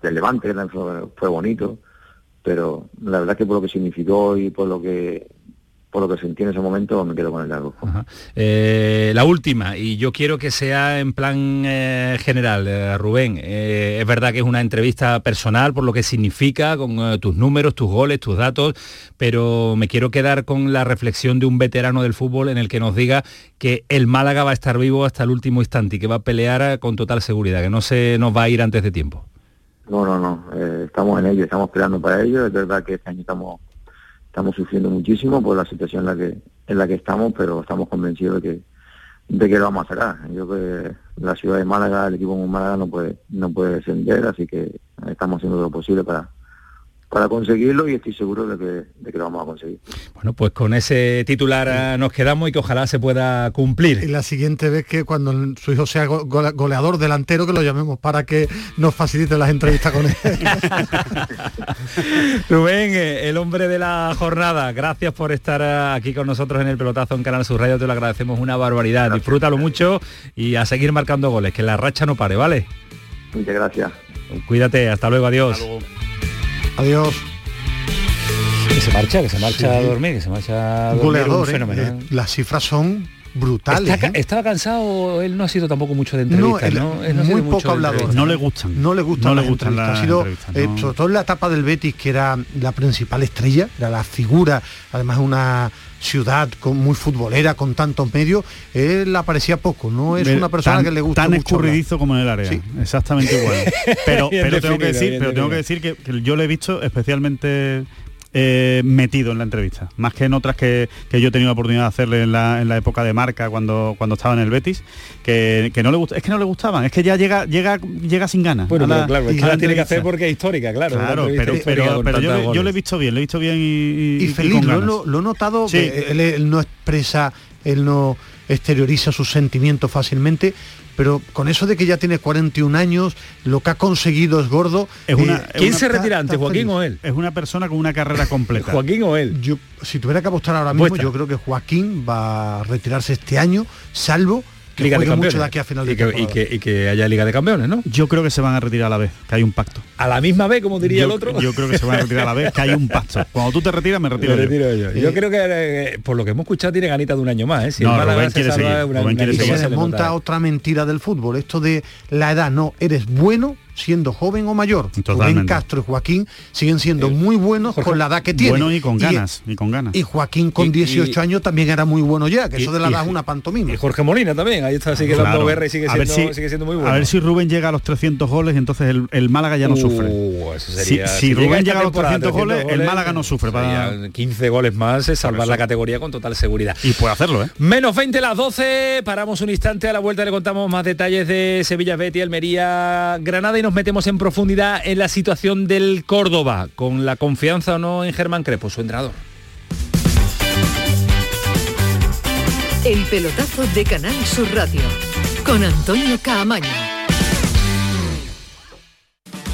del Levante, fue, fue bonito, pero la verdad que por lo que significó y por lo que por lo que sentí en ese momento me quedo con el largo. Eh, la última, y yo quiero que sea en plan eh, general, eh, Rubén, es verdad que es una entrevista personal por lo que significa, con tus números, tus goles, tus datos, pero me quiero quedar con la reflexión de un veterano del fútbol en el que nos diga que el Málaga va a estar vivo hasta el último instante y que va a pelear con total seguridad, que no se nos va a ir antes de tiempo. No, no, no, estamos en ello, estamos esperando para ello, es verdad que este año estamos estamos sufriendo muchísimo por la situación en la que en la que estamos, pero estamos convencidos de que de que lo vamos a sacar. Yo creo que la ciudad de Málaga, el equipo de Málaga no puede no puede descender, así que estamos haciendo lo posible para para conseguirlo y estoy seguro de que, de que, lo vamos a conseguir. Bueno, pues con ese titular eh, nos quedamos y que ojalá se pueda cumplir. Y la siguiente vez que cuando su hijo sea goleador delantero, que lo llamemos para que nos facilite las entrevistas con él. Rubén, eh, el hombre de la jornada, gracias por estar eh, aquí con nosotros en el pelotazo en Canal Sur Radio, te lo agradecemos una barbaridad. Disfrútalo mucho y a seguir marcando goles, que la racha no pare, ¿vale? Muchas gracias. Cuídate, hasta luego, adiós. Adiós. Que se marcha, que se marcha a dormir, que se marcha a dormir. Goleador, fenómeno, ¿eh? Las cifras son brutales. ¿eh? Estaba cansado, él no ha sido tampoco mucho de entrevistas, ¿no? muy poco hablador. No le gustan. No le gustan no le gustan Ha sido, eh, sobre todo en la etapa del Betis, que era la principal estrella, era la figura, además una ciudad con, muy futbolera, con tantos medios, él aparecía poco, no es una persona que le gusta tan escurridizo como en el área, exactamente igual. Pero, pero tengo que decir, pero tengo que decir que, yo lo he visto especialmente eh, metido en la entrevista, más que en otras que, yo he tenido la oportunidad de hacerle en la, época de marca cuando, cuando estaba en el Betis, que, no le gusta, es que no le gustaban, es que ya llega, llega, llega sin ganas. Bueno, claro, es que la tiene que hacer porque es histórica, claro. Claro, pero, pero, yo, lo he visto bien, lo he visto bien y. Y, feliz, lo, he notado, que él no expresa, él no exterioriza sus sentimientos fácilmente, pero con eso de que ya tiene 41 años, lo que ha conseguido es gordo. Es una, eh, ¿Quién se retira antes, Joaquín o él? Es una persona con una carrera completa. Joaquín o él. Yo, si tuviera que apostar ahora mismo, yo creo que Joaquín va a retirarse este año, salvo que Liga de mucho de aquí a final de y que, y que, haya Liga de Campeones, ¿no? Yo creo que se van a retirar a la vez, que hay un pacto. ¿A la misma vez, como diría el otro? Yo creo que se van a retirar a la vez, que hay un pacto. Cuando tú te retiras, me retiro, yo. yo. creo que, eh, por lo que hemos escuchado, tiene ganita de un año más. ¿eh? Si no, Rubén quiere seguir. Una, Rubén quiere se monta otra mentira del fútbol, esto de la edad, no, eres bueno siendo joven o mayor. Rubén Castro y Joaquín siguen siendo muy buenos con la edad que tienen. Bueno y con ganas, y, con ganas. Y Joaquín con 18 años también era muy bueno ya, que eso de la edad es una pantomima. Y Jorge Molina también, ahí está, sigue dando guerra y sigue siendo, muy bueno. A ver si Rubén llega a los 300 goles, entonces el, Málaga ya no sufre. Uh, si, Rubén llega a los 300 goles, el Málaga no sufre. Para... 15 goles más es salvar la categoría con total seguridad. Y puede hacerlo, ¿eh? Menos 20 las 12, paramos un instante, a la vuelta le contamos más detalles de Sevilla, Betty, Almería, Granada y nos metemos en profundidad en la situación del Córdoba, con la confianza o no en Germán Crepo, su entrenador. El pelotazo de Canal Sur Radio, con Antonio Caamaño.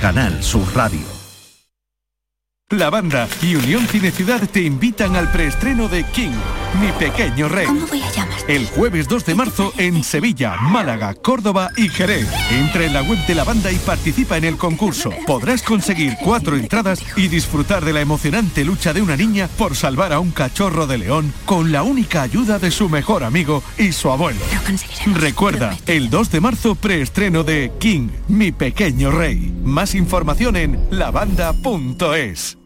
Canal Sur Radio. La banda y Unión Cine Ciudad te invitan al preestreno de King, Mi Pequeño Rey. ¿Cómo voy a llamar? El jueves 2 de marzo en Sevilla, Málaga, Córdoba y Jerez. Entra en la web de la banda y participa en el concurso. Podrás conseguir cuatro entradas y disfrutar de la emocionante lucha de una niña por salvar a un cachorro de león con la única ayuda de su mejor amigo y su abuelo. Recuerda, el 2 de marzo preestreno de King, Mi Pequeño Rey. Más información en lavanda.es.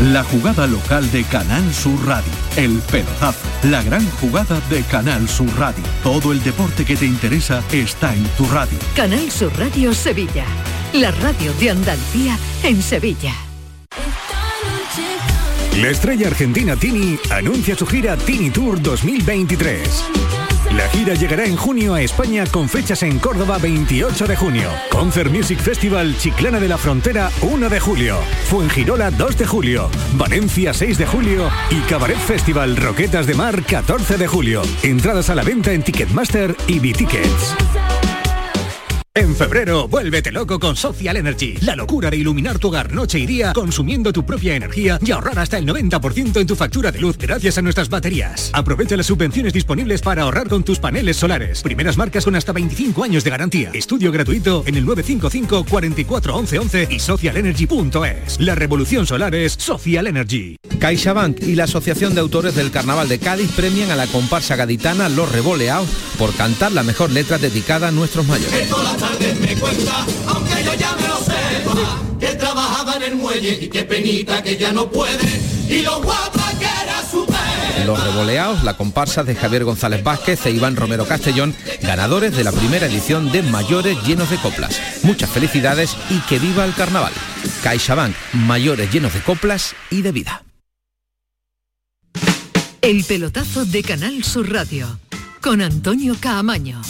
La jugada local de Canal Sur Radio. El pelotazo. La gran jugada de Canal Sur Radio. Todo el deporte que te interesa está en tu radio. Canal Sur Radio Sevilla. La radio de Andalucía en Sevilla. La estrella argentina Tini anuncia su gira Tini Tour 2023. La gira llegará en junio a España con fechas en Córdoba 28 de junio, Concert Music Festival Chiclana de la Frontera 1 de julio, Fuengirola 2 de julio, Valencia 6 de julio y Cabaret Festival Roquetas de Mar 14 de julio. Entradas a la venta en Ticketmaster y B-Tickets. En febrero, vuélvete loco con Social Energy. La locura de iluminar tu hogar noche y día consumiendo tu propia energía y ahorrar hasta el 90% en tu factura de luz gracias a nuestras baterías. Aprovecha las subvenciones disponibles para ahorrar con tus paneles solares. Primeras marcas con hasta 25 años de garantía. Estudio gratuito en el 955 44 11 11 y socialenergy.es. La revolución solar es Social Energy. CaixaBank y la Asociación de Autores del Carnaval de Cádiz premian a la comparsa gaditana Los Revoleados por cantar la mejor letra dedicada a nuestros mayores. Me cuenta, aunque yo ya me lo sepa, que trabajaba en el muelle y qué penita que ya no puede, y lo guapa que era su Los Revoleados, la comparsa de Javier González Vázquez e Iván Romero Castellón, ganadores de la primera edición de Mayores llenos de coplas. Muchas felicidades y que viva el carnaval. CaixaBank, mayores llenos de coplas y de vida. El pelotazo de Canal Sur Radio con Antonio Caamaño.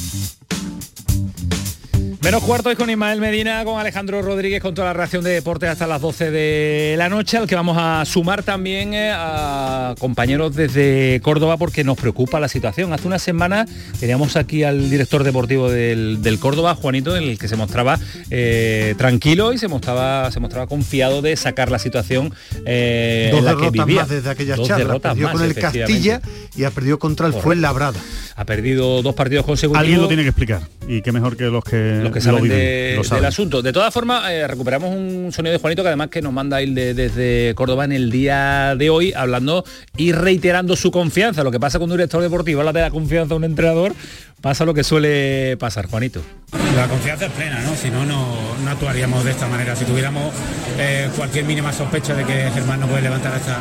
Menos cuarto es con Ismael Medina, con Alejandro Rodríguez, con toda la reacción de deporte hasta las 12 de la noche, al que vamos a sumar también eh, a compañeros desde Córdoba porque nos preocupa la situación. Hace una semana teníamos aquí al director deportivo del, Córdoba, Juanito, en el que se mostraba eh, tranquilo y se mostraba, se mostraba confiado de sacar la situación eh, Dos en la que vivía. más desde aquella charla. Perdió con el Castilla y ha perdido contra el Fuenlabrada. Ha perdido dos partidos consecutivos. Alguien lo tiene que explicar y qué mejor que los que los que saben, del asunto. De todas formas, eh, recuperamos un sonido de Juanito que además que nos manda ir desde Córdoba en el día de hoy, hablando y reiterando su confianza. Lo que pasa con un director deportivo, habla de la confianza de un entrenador, pasa lo que suele pasar, Juanito. La confianza es plena, ¿no? Si no, no, actuaríamos de esta manera. Si tuviéramos eh, cualquier mínima sospecha de que Germán no puede levantar esta,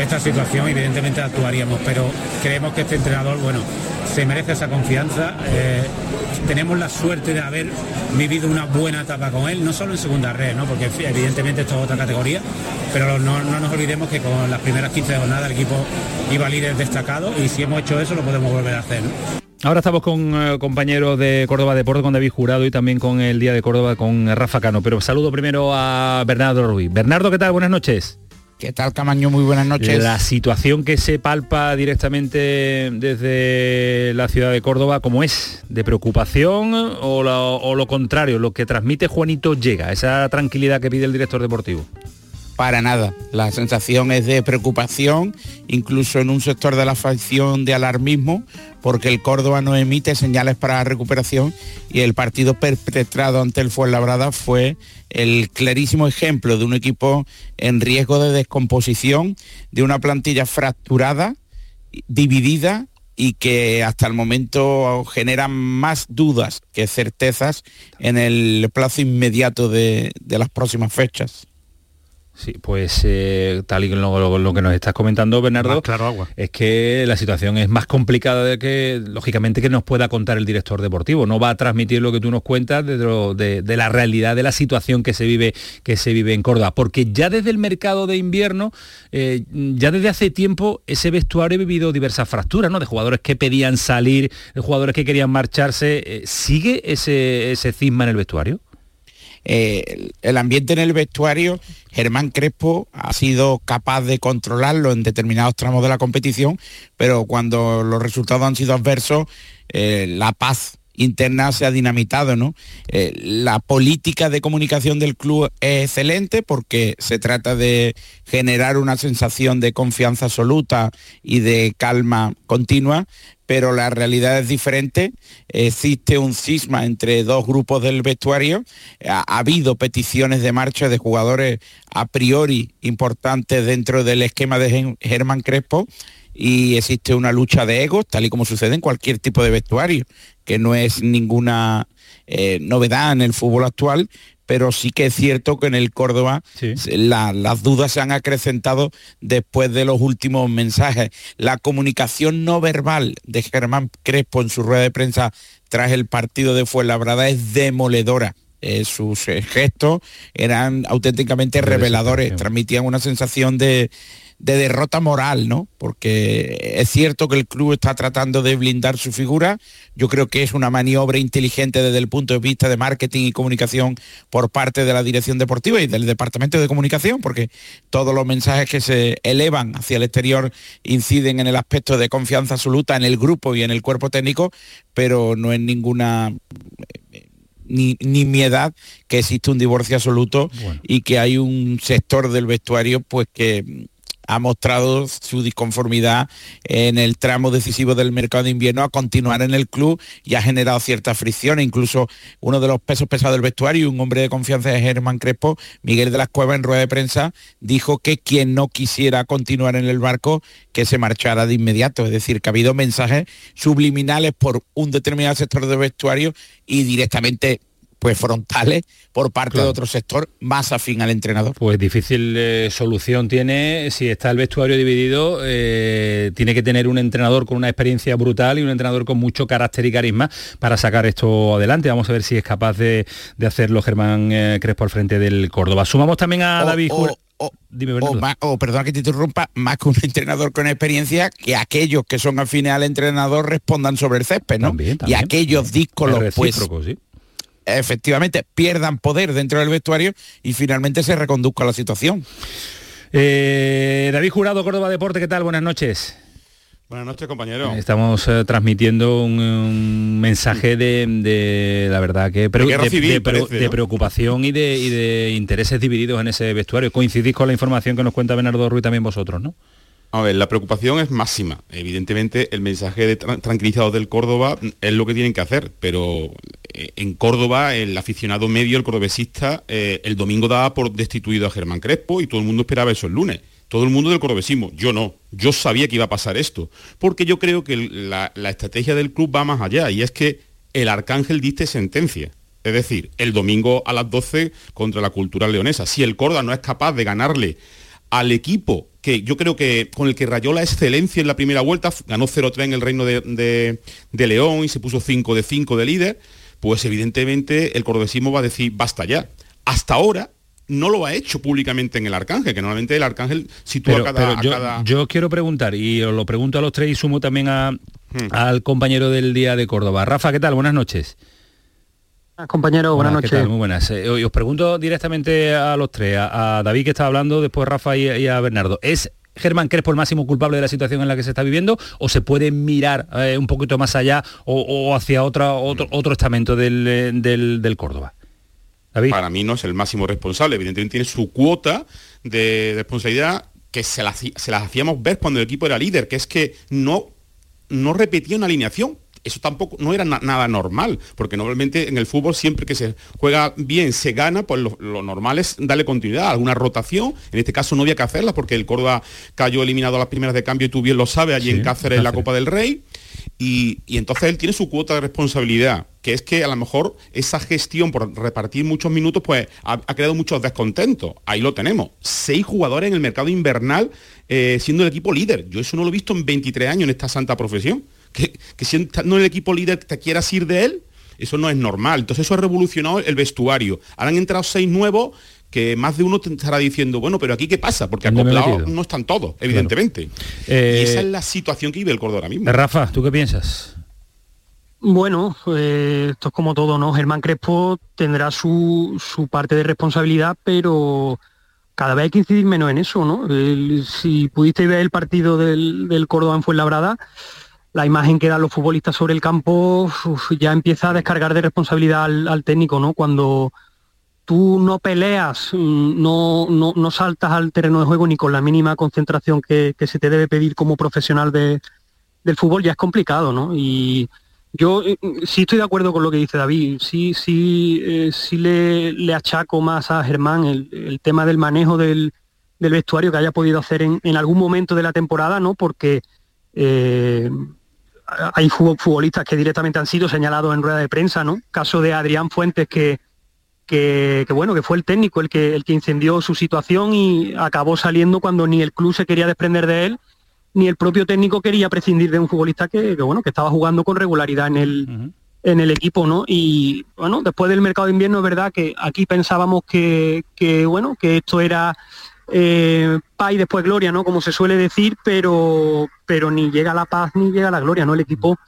esta situación, evidentemente actuaríamos. Pero creemos que este entrenador, bueno, se merece esa confianza. Eh, tenemos la suerte de haber vivido una buena etapa con él, no solo en segunda red, ¿no? porque evidentemente esto es otra categoría, pero no, nos olvidemos que con las primeras 15 jornadas el equipo iba líder destacado y si hemos hecho eso lo podemos volver a hacer. Ahora estamos con eh, compañeros de Córdoba Deporte, con David Jurado y también con el Día de Córdoba con Rafa Cano. Pero saludo primero a Bernardo Ruiz. Bernardo, ¿qué tal? Buenas noches. ¿Qué tal, Camaño? Muy buenas noches. La situación que se palpa directamente desde la ciudad de Córdoba, ¿cómo es? ¿De preocupación o lo, contrario? Lo que transmite Juanito llega, esa tranquilidad que pide el director deportivo para nada. La sensación es de preocupación, incluso en un sector de la facción de alarmismo, porque el Córdoba no emite señales para recuperación y el partido perpetrado ante el Fuenlabrada fue el clarísimo ejemplo de un equipo en riesgo de descomposición, de una plantilla fracturada, dividida y que hasta el momento genera más dudas que certezas en el plazo inmediato de, de las próximas fechas. Sí, pues eh, tal y lo, lo, que nos estás comentando, Bernardo, claro agua. es que la situación es más complicada de que, lógicamente, que nos pueda contar el director deportivo. No va a transmitir lo que tú nos cuentas de, de, la realidad de la situación que se vive que se vive en Córdoba, porque ya desde el mercado de invierno, eh, ya desde hace tiempo ese vestuario ha vivido diversas fracturas, ¿no? De jugadores que pedían salir, de jugadores que querían marcharse. Eh, ¿Sigue ese, ese cisma en el vestuario? Eh, el ambiente en el vestuario, Germán Crespo ha sido capaz de controlarlo en determinados tramos de la competición, pero cuando los resultados han sido adversos, eh, la paz interna se ha dinamitado, ¿no? Eh, la política de comunicación del club es excelente porque se trata de generar una sensación de confianza absoluta y de calma continua, pero la realidad es diferente. Existe un cisma entre dos grupos del vestuario. Ha, habido peticiones de marcha de jugadores a priori importantes dentro del esquema de Germán Crespo y existe una lucha de egos, tal y como sucede en cualquier tipo de vestuario, que no es ninguna eh, novedad en el fútbol actual, pero sí que es cierto que en el Córdoba las dudas se han acrecentado después de los últimos mensajes. La comunicación no verbal de Germán Crespo en su rueda de prensa tras el partido de Fuenlabrada es demoledora. Eh, sus eh, gestos eran auténticamente reveladores, transmitían una sensación de, de derrota moral, ¿no? Porque es cierto que el club está tratando de blindar su figura. Yo creo que es una maniobra inteligente desde el punto de vista de marketing y comunicación por parte de la dirección deportiva y del departamento de comunicación, porque todos los mensajes que se elevan hacia el exterior inciden en el aspecto de confianza absoluta en el grupo y en el cuerpo técnico, pero no en ninguna ni, ni mi edad que existe un divorcio absoluto y que hay un sector del vestuario pues que ha mostrado su disconformidad en el tramo decisivo del mercado de invierno a continuar en el club y ha generado cierta fricción. Incluso uno de los pesos pesados del vestuario, un hombre de confianza de Germán Crespo, Miguel de las Cuevas, en rueda de prensa, dijo que quien no quisiera continuar en el barco, que se marchara de inmediato. Es decir, que ha habido mensajes subliminales por un determinado sector del vestuario y directamente pues frontales por parte de otro sector más afín al entrenador. Pues difícil eh, solución tiene, si está el vestuario dividido, eh, tiene que tener un entrenador con una experiencia brutal y un entrenador con mucho carácter y carisma para sacar esto adelante. Vamos a ver si es capaz de, hacerlo Germán eh, Crespo al frente del Córdoba. Sumamos también a David o, Dime, o, perdón que te interrumpa, más que un entrenador con experiencia, que aquellos que son afines al entrenador respondan sobre el césped, ¿no? Y aquellos díscolos, pues, ¿sí? Efectivamente pierdan poder dentro del vestuario y finalmente se reconduzca la situación. Eh, David Jurado, Córdoba Deporte, ¿qué tal? Buenas noches. Buenas noches, compañero. Estamos eh, transmitiendo un, mensaje de, la verdad que de, preocupación y de, y de intereses divididos en ese vestuario. Coincidís con la información que nos cuenta Bernardo Ruiz también vosotros, ¿no? A ver, la preocupación es máxima. Evidentemente, el mensaje de tranquilizado del Córdoba es lo que tienen que hacer, pero eh, en Córdoba, el aficionado medio, el cordobesista, eh, el domingo daba por destituido a Germán Crespo y todo el mundo esperaba eso el lunes. Todo el mundo del cordobesismo. Yo no. Yo sabía que iba a pasar esto. Porque yo creo que la, la estrategia del club va más allá y es que el Arcángel diste sentencia. Es decir, el domingo a las 12 contra la cultura leonesa. Si el Córdoba no es capaz de ganarle al equipo que yo creo que con el que rayó la excelencia en la primera vuelta, ganó 0-3 en el reino de, León y se puso 5 de 5 de líder, pues evidentemente el cordobesismo va a decir basta ya. Hasta ahora no lo ha hecho públicamente en el Arcángel, que normalmente el Arcángel sitúa cada, yo, Yo quiero preguntar, y os lo pregunto a los tres y sumo también hmm. al compañero del día de Córdoba. Rafa, ¿qué tal? Buenas noches. Compañero, buenas noches. Muy buenas. Eh, os pregunto directamente a los tres, a, David que está hablando, después Rafa y, a Bernardo. ¿Es Germán Crespo el máximo culpable de la situación en la que se está viviendo o se puede mirar eh, un poquito más allá o, hacia otra, otro, otro estamento del, eh, del, Córdoba? Para mí no es el máximo responsable, evidentemente tiene su cuota de responsabilidad que se las, se las hacíamos ver cuando el equipo era líder, que es que no, no repetía una alineación, eso tampoco no era nada normal, porque normalmente en el fútbol siempre que se juega bien, se gana, pues lo, normal es darle continuidad, alguna rotación, en este caso no había que hacerla porque el Córdoba cayó eliminado a las primeras de cambio y tú bien lo sabes, allí en Cáceres en la Copa del Rey, y, entonces él tiene su cuota de responsabilidad, que es que a lo mejor esa gestión por repartir muchos minutos, pues ha, creado muchos descontentos. Ahí lo tenemos. Seis jugadores en el mercado invernal eh, siendo el equipo líder. Yo eso no lo he visto en 23 años en esta santa profesión que, que no el equipo líder te quieras ir de él, eso no es normal. Entonces eso ha revolucionado el vestuario. Ahora han entrado seis nuevos que más de uno te estará diciendo, bueno, pero aquí qué pasa, porque acoplados no están todos, evidentemente. Eh, y esa es la situación que vive el Córdoba ahora mismo. Rafa, ¿tú qué piensas? Bueno, eh, esto es como todo, ¿no? Germán Crespo tendrá su, parte de responsabilidad, pero cada vez hay que incidir menos en eso, ¿no? si pudiste ver el partido del, del Córdoba en Fuenlabrada, la imagen que dan los futbolistas sobre el campo ya empieza a descargar de responsabilidad al, técnico, ¿no? Cuando tú no peleas, mm, no, no, saltas al terreno de juego ni con la mínima concentración que, se te debe pedir como profesional de, del fútbol ya es complicado, ¿no? Y yo eh, sí estoy de acuerdo con lo que dice David, sí, sí, eh, sí le, achaco más a Germán el, tema del manejo del, vestuario que haya podido hacer en, algún momento de la temporada, ¿no? Porque eh, hay futbolistas que directamente han sido señalados en rueda de prensa, ¿no? Caso de Adrián Fuentes que, que, bueno, que fue el técnico el que, el que incendió su situación y acabó saliendo cuando ni el club se quería desprender de él ni el propio técnico quería prescindir de un futbolista que, bueno, que estaba jugando con regularidad en el, en el equipo, ¿no? Y bueno, después del mercado de invierno es verdad que aquí pensábamos que, bueno, que esto era eh, paz y después gloria, ¿no? Como se suele decir, pero, pero ni llega la paz ni llega la gloria, ¿no? El equipo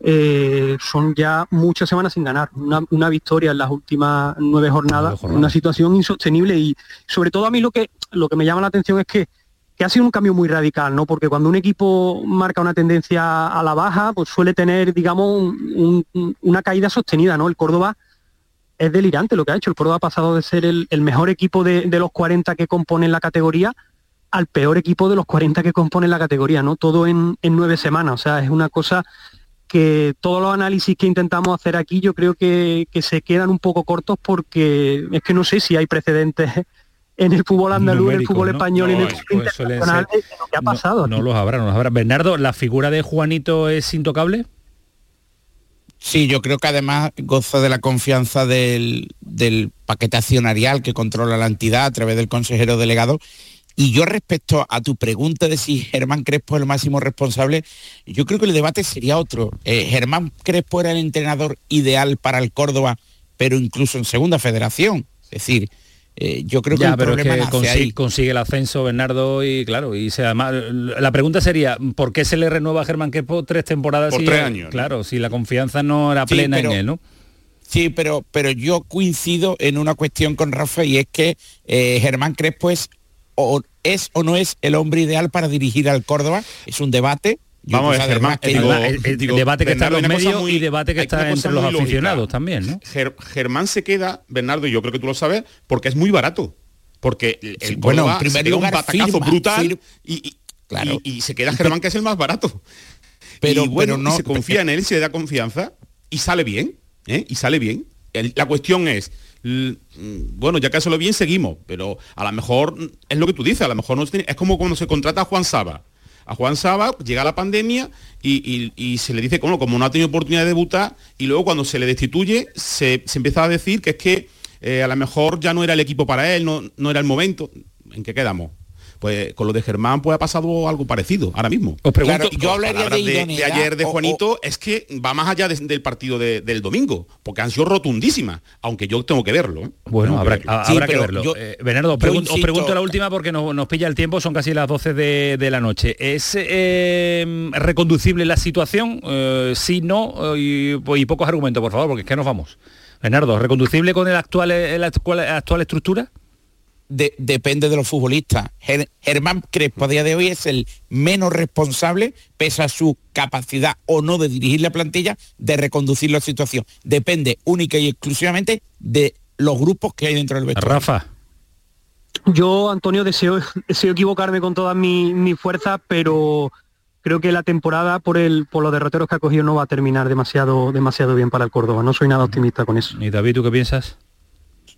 eh, son ya muchas semanas sin ganar, una, una, victoria en las últimas nueve jornadas, una situación insostenible y sobre todo a mí lo que, lo que me llama la atención es que que ha sido un cambio muy radical, ¿no? Porque cuando un equipo marca una tendencia a la baja, pues suele tener, digamos, una caída sostenida, ¿no? El Córdoba es delirante lo que ha hecho. El Córdoba ha pasado de ser el, mejor equipo de, los 40 que componen la categoría al peor equipo de los 40 que componen la categoría, ¿no? Todo en, nueve semanas. O sea, es una cosa que todos los análisis que intentamos hacer aquí yo creo que, que se quedan un poco cortos porque es que no sé si hay precedentes en el fútbol andaluz, en el fútbol español, en el fútbol internacional, ¿qué ha pasado. No, los habrá, no los habrá. Bernardo, ¿la figura de Juanito es intocable? Sí, yo creo que además goza de la confianza del, paquete accionarial que controla la entidad a través del consejero delegado. Y yo respecto a tu pregunta de si Germán Crespo es el máximo responsable, yo creo que el debate sería otro. Eh, Germán Crespo era el entrenador ideal para el Córdoba, pero incluso en segunda federación. Es decir, eh, yo creo que el pero problema que consigue, el ascenso Bernardo y claro y se la pregunta sería ¿por qué se le renueva a Germán Quepo tres temporadas por tres años claro si la confianza no era plena en él no Sí, pero, pero yo coincido en una cuestión con Rafa y es que eh, Germán Crespo es o, es o no es el hombre ideal para dirigir al Córdoba. Es un debate, Vamos a ver, el, debate que está en los medios y debate que está entre los aficionados también, ¿no? Germán se queda, Bernardo, y yo creo que tú lo sabes, porque es muy barato. Porque el, bueno, se un batacazo brutal y, claro. y, se queda Germán, que es el más barato. Pero bueno, no, se confía en él, se le da confianza y sale bien, ¿eh? Y sale bien. la cuestión es, bueno, ya que eso lo bien, seguimos, pero a lo mejor es lo que tú dices, a lo mejor no es como cuando se contrata a Juan Saba a Juan Saba, llega la pandemia y, se le dice, como, no ha tenido oportunidad de debutar, y luego cuando se le destituye, se, empieza a decir que es que eh, a lo mejor ya no era el equipo para él, no, no era el momento. ¿En qué quedamos? Pues con lo de Germán pues ha pasado algo parecido ahora mismo. Os pregunto, yo hablaría de, ayer de Juanito es que va más allá del partido del domingo, porque han sido rotundísimas, aunque yo tengo que verlo. ¿eh? Bueno, habrá, que verlo. Eh, Bernardo, os pregunto, la última porque nos, pilla el tiempo, son casi las 12 de, la noche. ¿Es eh, reconducible la situación? sí, no, y, pocos argumentos, por favor, porque es que nos vamos. Bernardo, ¿reconducible con el actual, la actual estructura? Depende de los futbolistas. Germán Crespo a día de hoy es el menos responsable, pese a su capacidad o no de dirigir la plantilla, de reconducir la situación. Depende única y exclusivamente de los grupos que hay dentro del vestuario. Rafa. Yo, Antonio, deseo, deseo equivocarme con todas mis mi fuerzas, pero creo que la temporada por el por los derroteros que ha cogido no va a terminar demasiado demasiado bien para el Córdoba. No soy nada optimista con eso. ¿Y David, tú qué piensas?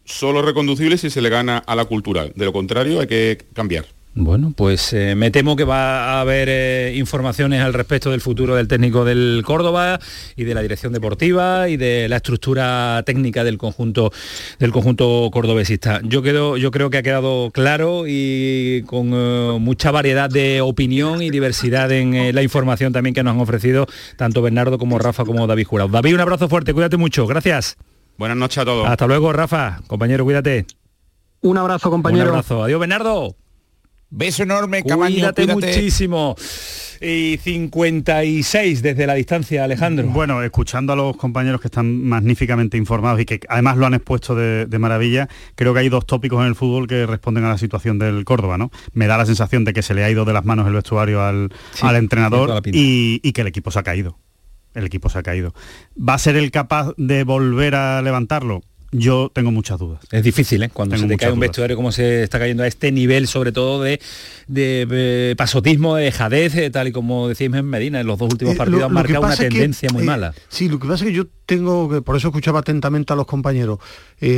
Solo reconducible si se le gana a la cultural. De lo contrario, hay que cambiar. Bueno, pues eh, me temo que va a haber eh, informaciones al respecto del futuro del técnico del Córdoba y de la dirección deportiva y de la estructura técnica del conjunto del conjunto cordobesista. Yo quedo, yo creo que ha quedado claro y con eh, mucha variedad de opinión y diversidad en la información también que nos han ofrecido tanto Bernardo como Rafa como David Jurado. David, un abrazo fuerte, cuídate mucho, gracias. Buenas noches a todos. Hasta luego, Rafa. Compañero, cuídate. Un abrazo, compañero. Un abrazo. Adiós, Bernardo. Beso enorme, Camaño. Cuídate, muchísimo. Y 56 desde la distancia, Alejandro. Bueno, escuchando a los compañeros que están magníficamente informados y que además lo han expuesto de, maravilla, creo que hay dos tópicos en el fútbol que responden a la situación del Córdoba, ¿no? Me da la sensación de que se le ha ido de las manos el vestuario al, entrenador y que el equipo se ha caído el equipo se ha caído. ¿Va a ser el capaz de volver a levantarlo? yo tengo muchas dudas. Es difícil, ¿eh? Cuando se te cae un vestuario como se está cayendo a este nivel, sobre todo de, de, pasotismo, de jadez, tal y como decís en Medina, en los dos últimos partidos han marcado una tendencia muy mala. Sí, lo que pasa es que yo tengo, que por eso escuchaba atentamente a los compañeros,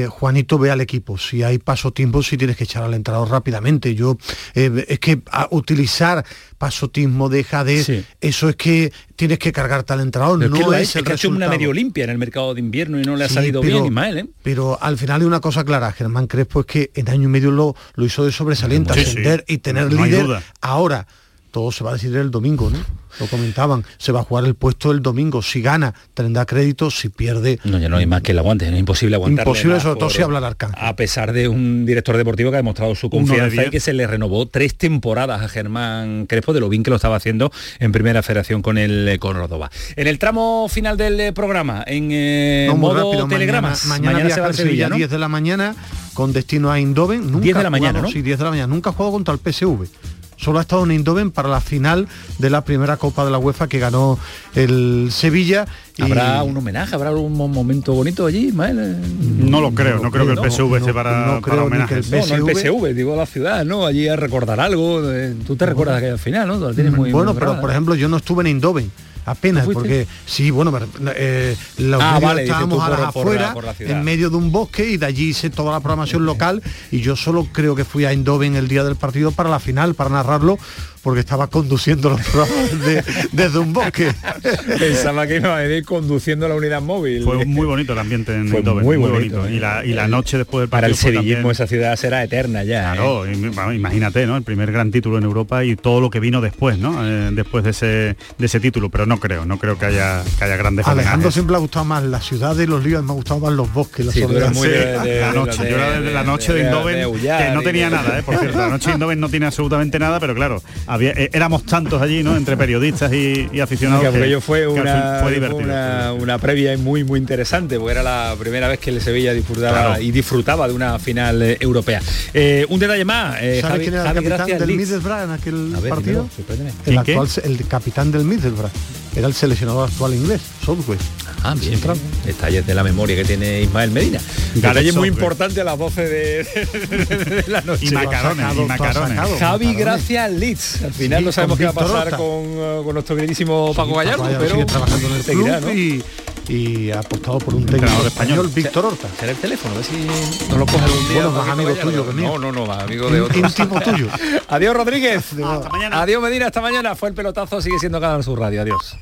Juanito ve al equipo, si hay pasotismo, si tienes que echar al entrenador rápidamente. Yo, es que utilizar pasotismo, deja de... Eso es que tienes que cargarte al entrenador, no es, el que ha hecho una medio limpia en el mercado de invierno y no le ha salido bien Ismael, ¿eh? Pero al final hay una cosa clara, Germán Crespo es que en año y medio lo, lo hizo de sobresaliente, ascender y tener líder. Ahora, todo se va a decidir el domingo, ¿no? Lo comentaban, se va a jugar el puesto el domingo. Si gana, tendrá crédito, si pierde. No, ya no hay más que el aguante, es imposible aguantar. Imposible, sobre todo si habla el arcángel. A pesar de un director deportivo que ha demostrado su confianza y que se le renovó tres temporadas a Germán Crespo de lo bien que lo estaba haciendo en primera federación con el Córdoba. En el tramo final del eh, programa, en eh, modo telegramas, mañana, se va a Sevilla, 10 de la mañana con destino a Indoven. Nunca 10 de la mañana, ¿no? Sí, 10 de la mañana. Nunca ha jugado contra el PSV solo ha estado en Eindhoven para la final de la primera Copa de la UEFA que ganó el Sevilla. ¿Habrá un homenaje? ¿Habrá un momento bonito allí, No lo creo, no, creo que el PSV esté para, no para homenaje. el PSV, no, el PSV, digo la ciudad, ¿no? Allí a recordar algo. Eh, tú te recuerdas aquella final, ¿no? Tienes muy, bueno, pero por ejemplo, yo no estuve en Eindhoven apenas, porque sí, bueno, eh, los ah, estábamos a las afueras, en medio de un bosque y de allí hice toda la programación local y yo solo creo que fui a Eindhoven el día del partido para la final, para narrarlo, porque estaba conduciendo los programas desde un bosque. Pensaba que iba a ir conduciendo la unidad móvil. Fue muy bonito el ambiente en Fue muy, bonito. Y, la, y la noche después del Para el sevillismo esa ciudad será eterna ya. Claro, ¿eh? imagínate, ¿no? El primer gran título en Europa y todo lo que vino después, ¿no? Eh, después de ese, de ese título, pero no creo, no creo que haya, que haya grandes Alejandro siempre ha gustado más la ciudad de los líos, me ha gustado más los bosques, la sí, Muy de, la noche. Yo era de la noche de Indoven, que no tenía nada, ¿eh? por cierto. La noche de Indoven no tiene absolutamente nada, pero claro, había, eh, éramos tantos allí, ¿no? Entre periodistas y, aficionados. porque yo fue, una, fue, divertido, una, previa muy muy interesante, porque era la primera vez que el Sevilla disfrutaba y disfrutaba de una final eh, europea. Eh, un detalle más, eh, Javi, quién era el capitán del Middlesbrough en aquel partido? el, actual, el capitán del Middlesbrough era el seleccionador actual inglés, Southwest. Ah, bien. Detalles de la memoria que tiene Ismael Medina. Detalle muy importante a las 12 de, la noche. Y macarones, y macarones. Javi gracias Leeds. Al final no sabemos qué va a pasar con, uh, con, nuestro queridísimo Paco Gallardo, pero sigue trabajando en el club y y ha apostado por un técnico español, Víctor Horta. Será el teléfono, a ver si no lo coge algún día. Bueno, más amigo tuyo que mío. No, no, no, más amigo de otro. tipo tuyo. Adiós, Rodríguez. Hasta mañana. Adiós, Medina, hasta mañana. Fue el pelotazo, sigue siendo Canal su Radio. Adiós.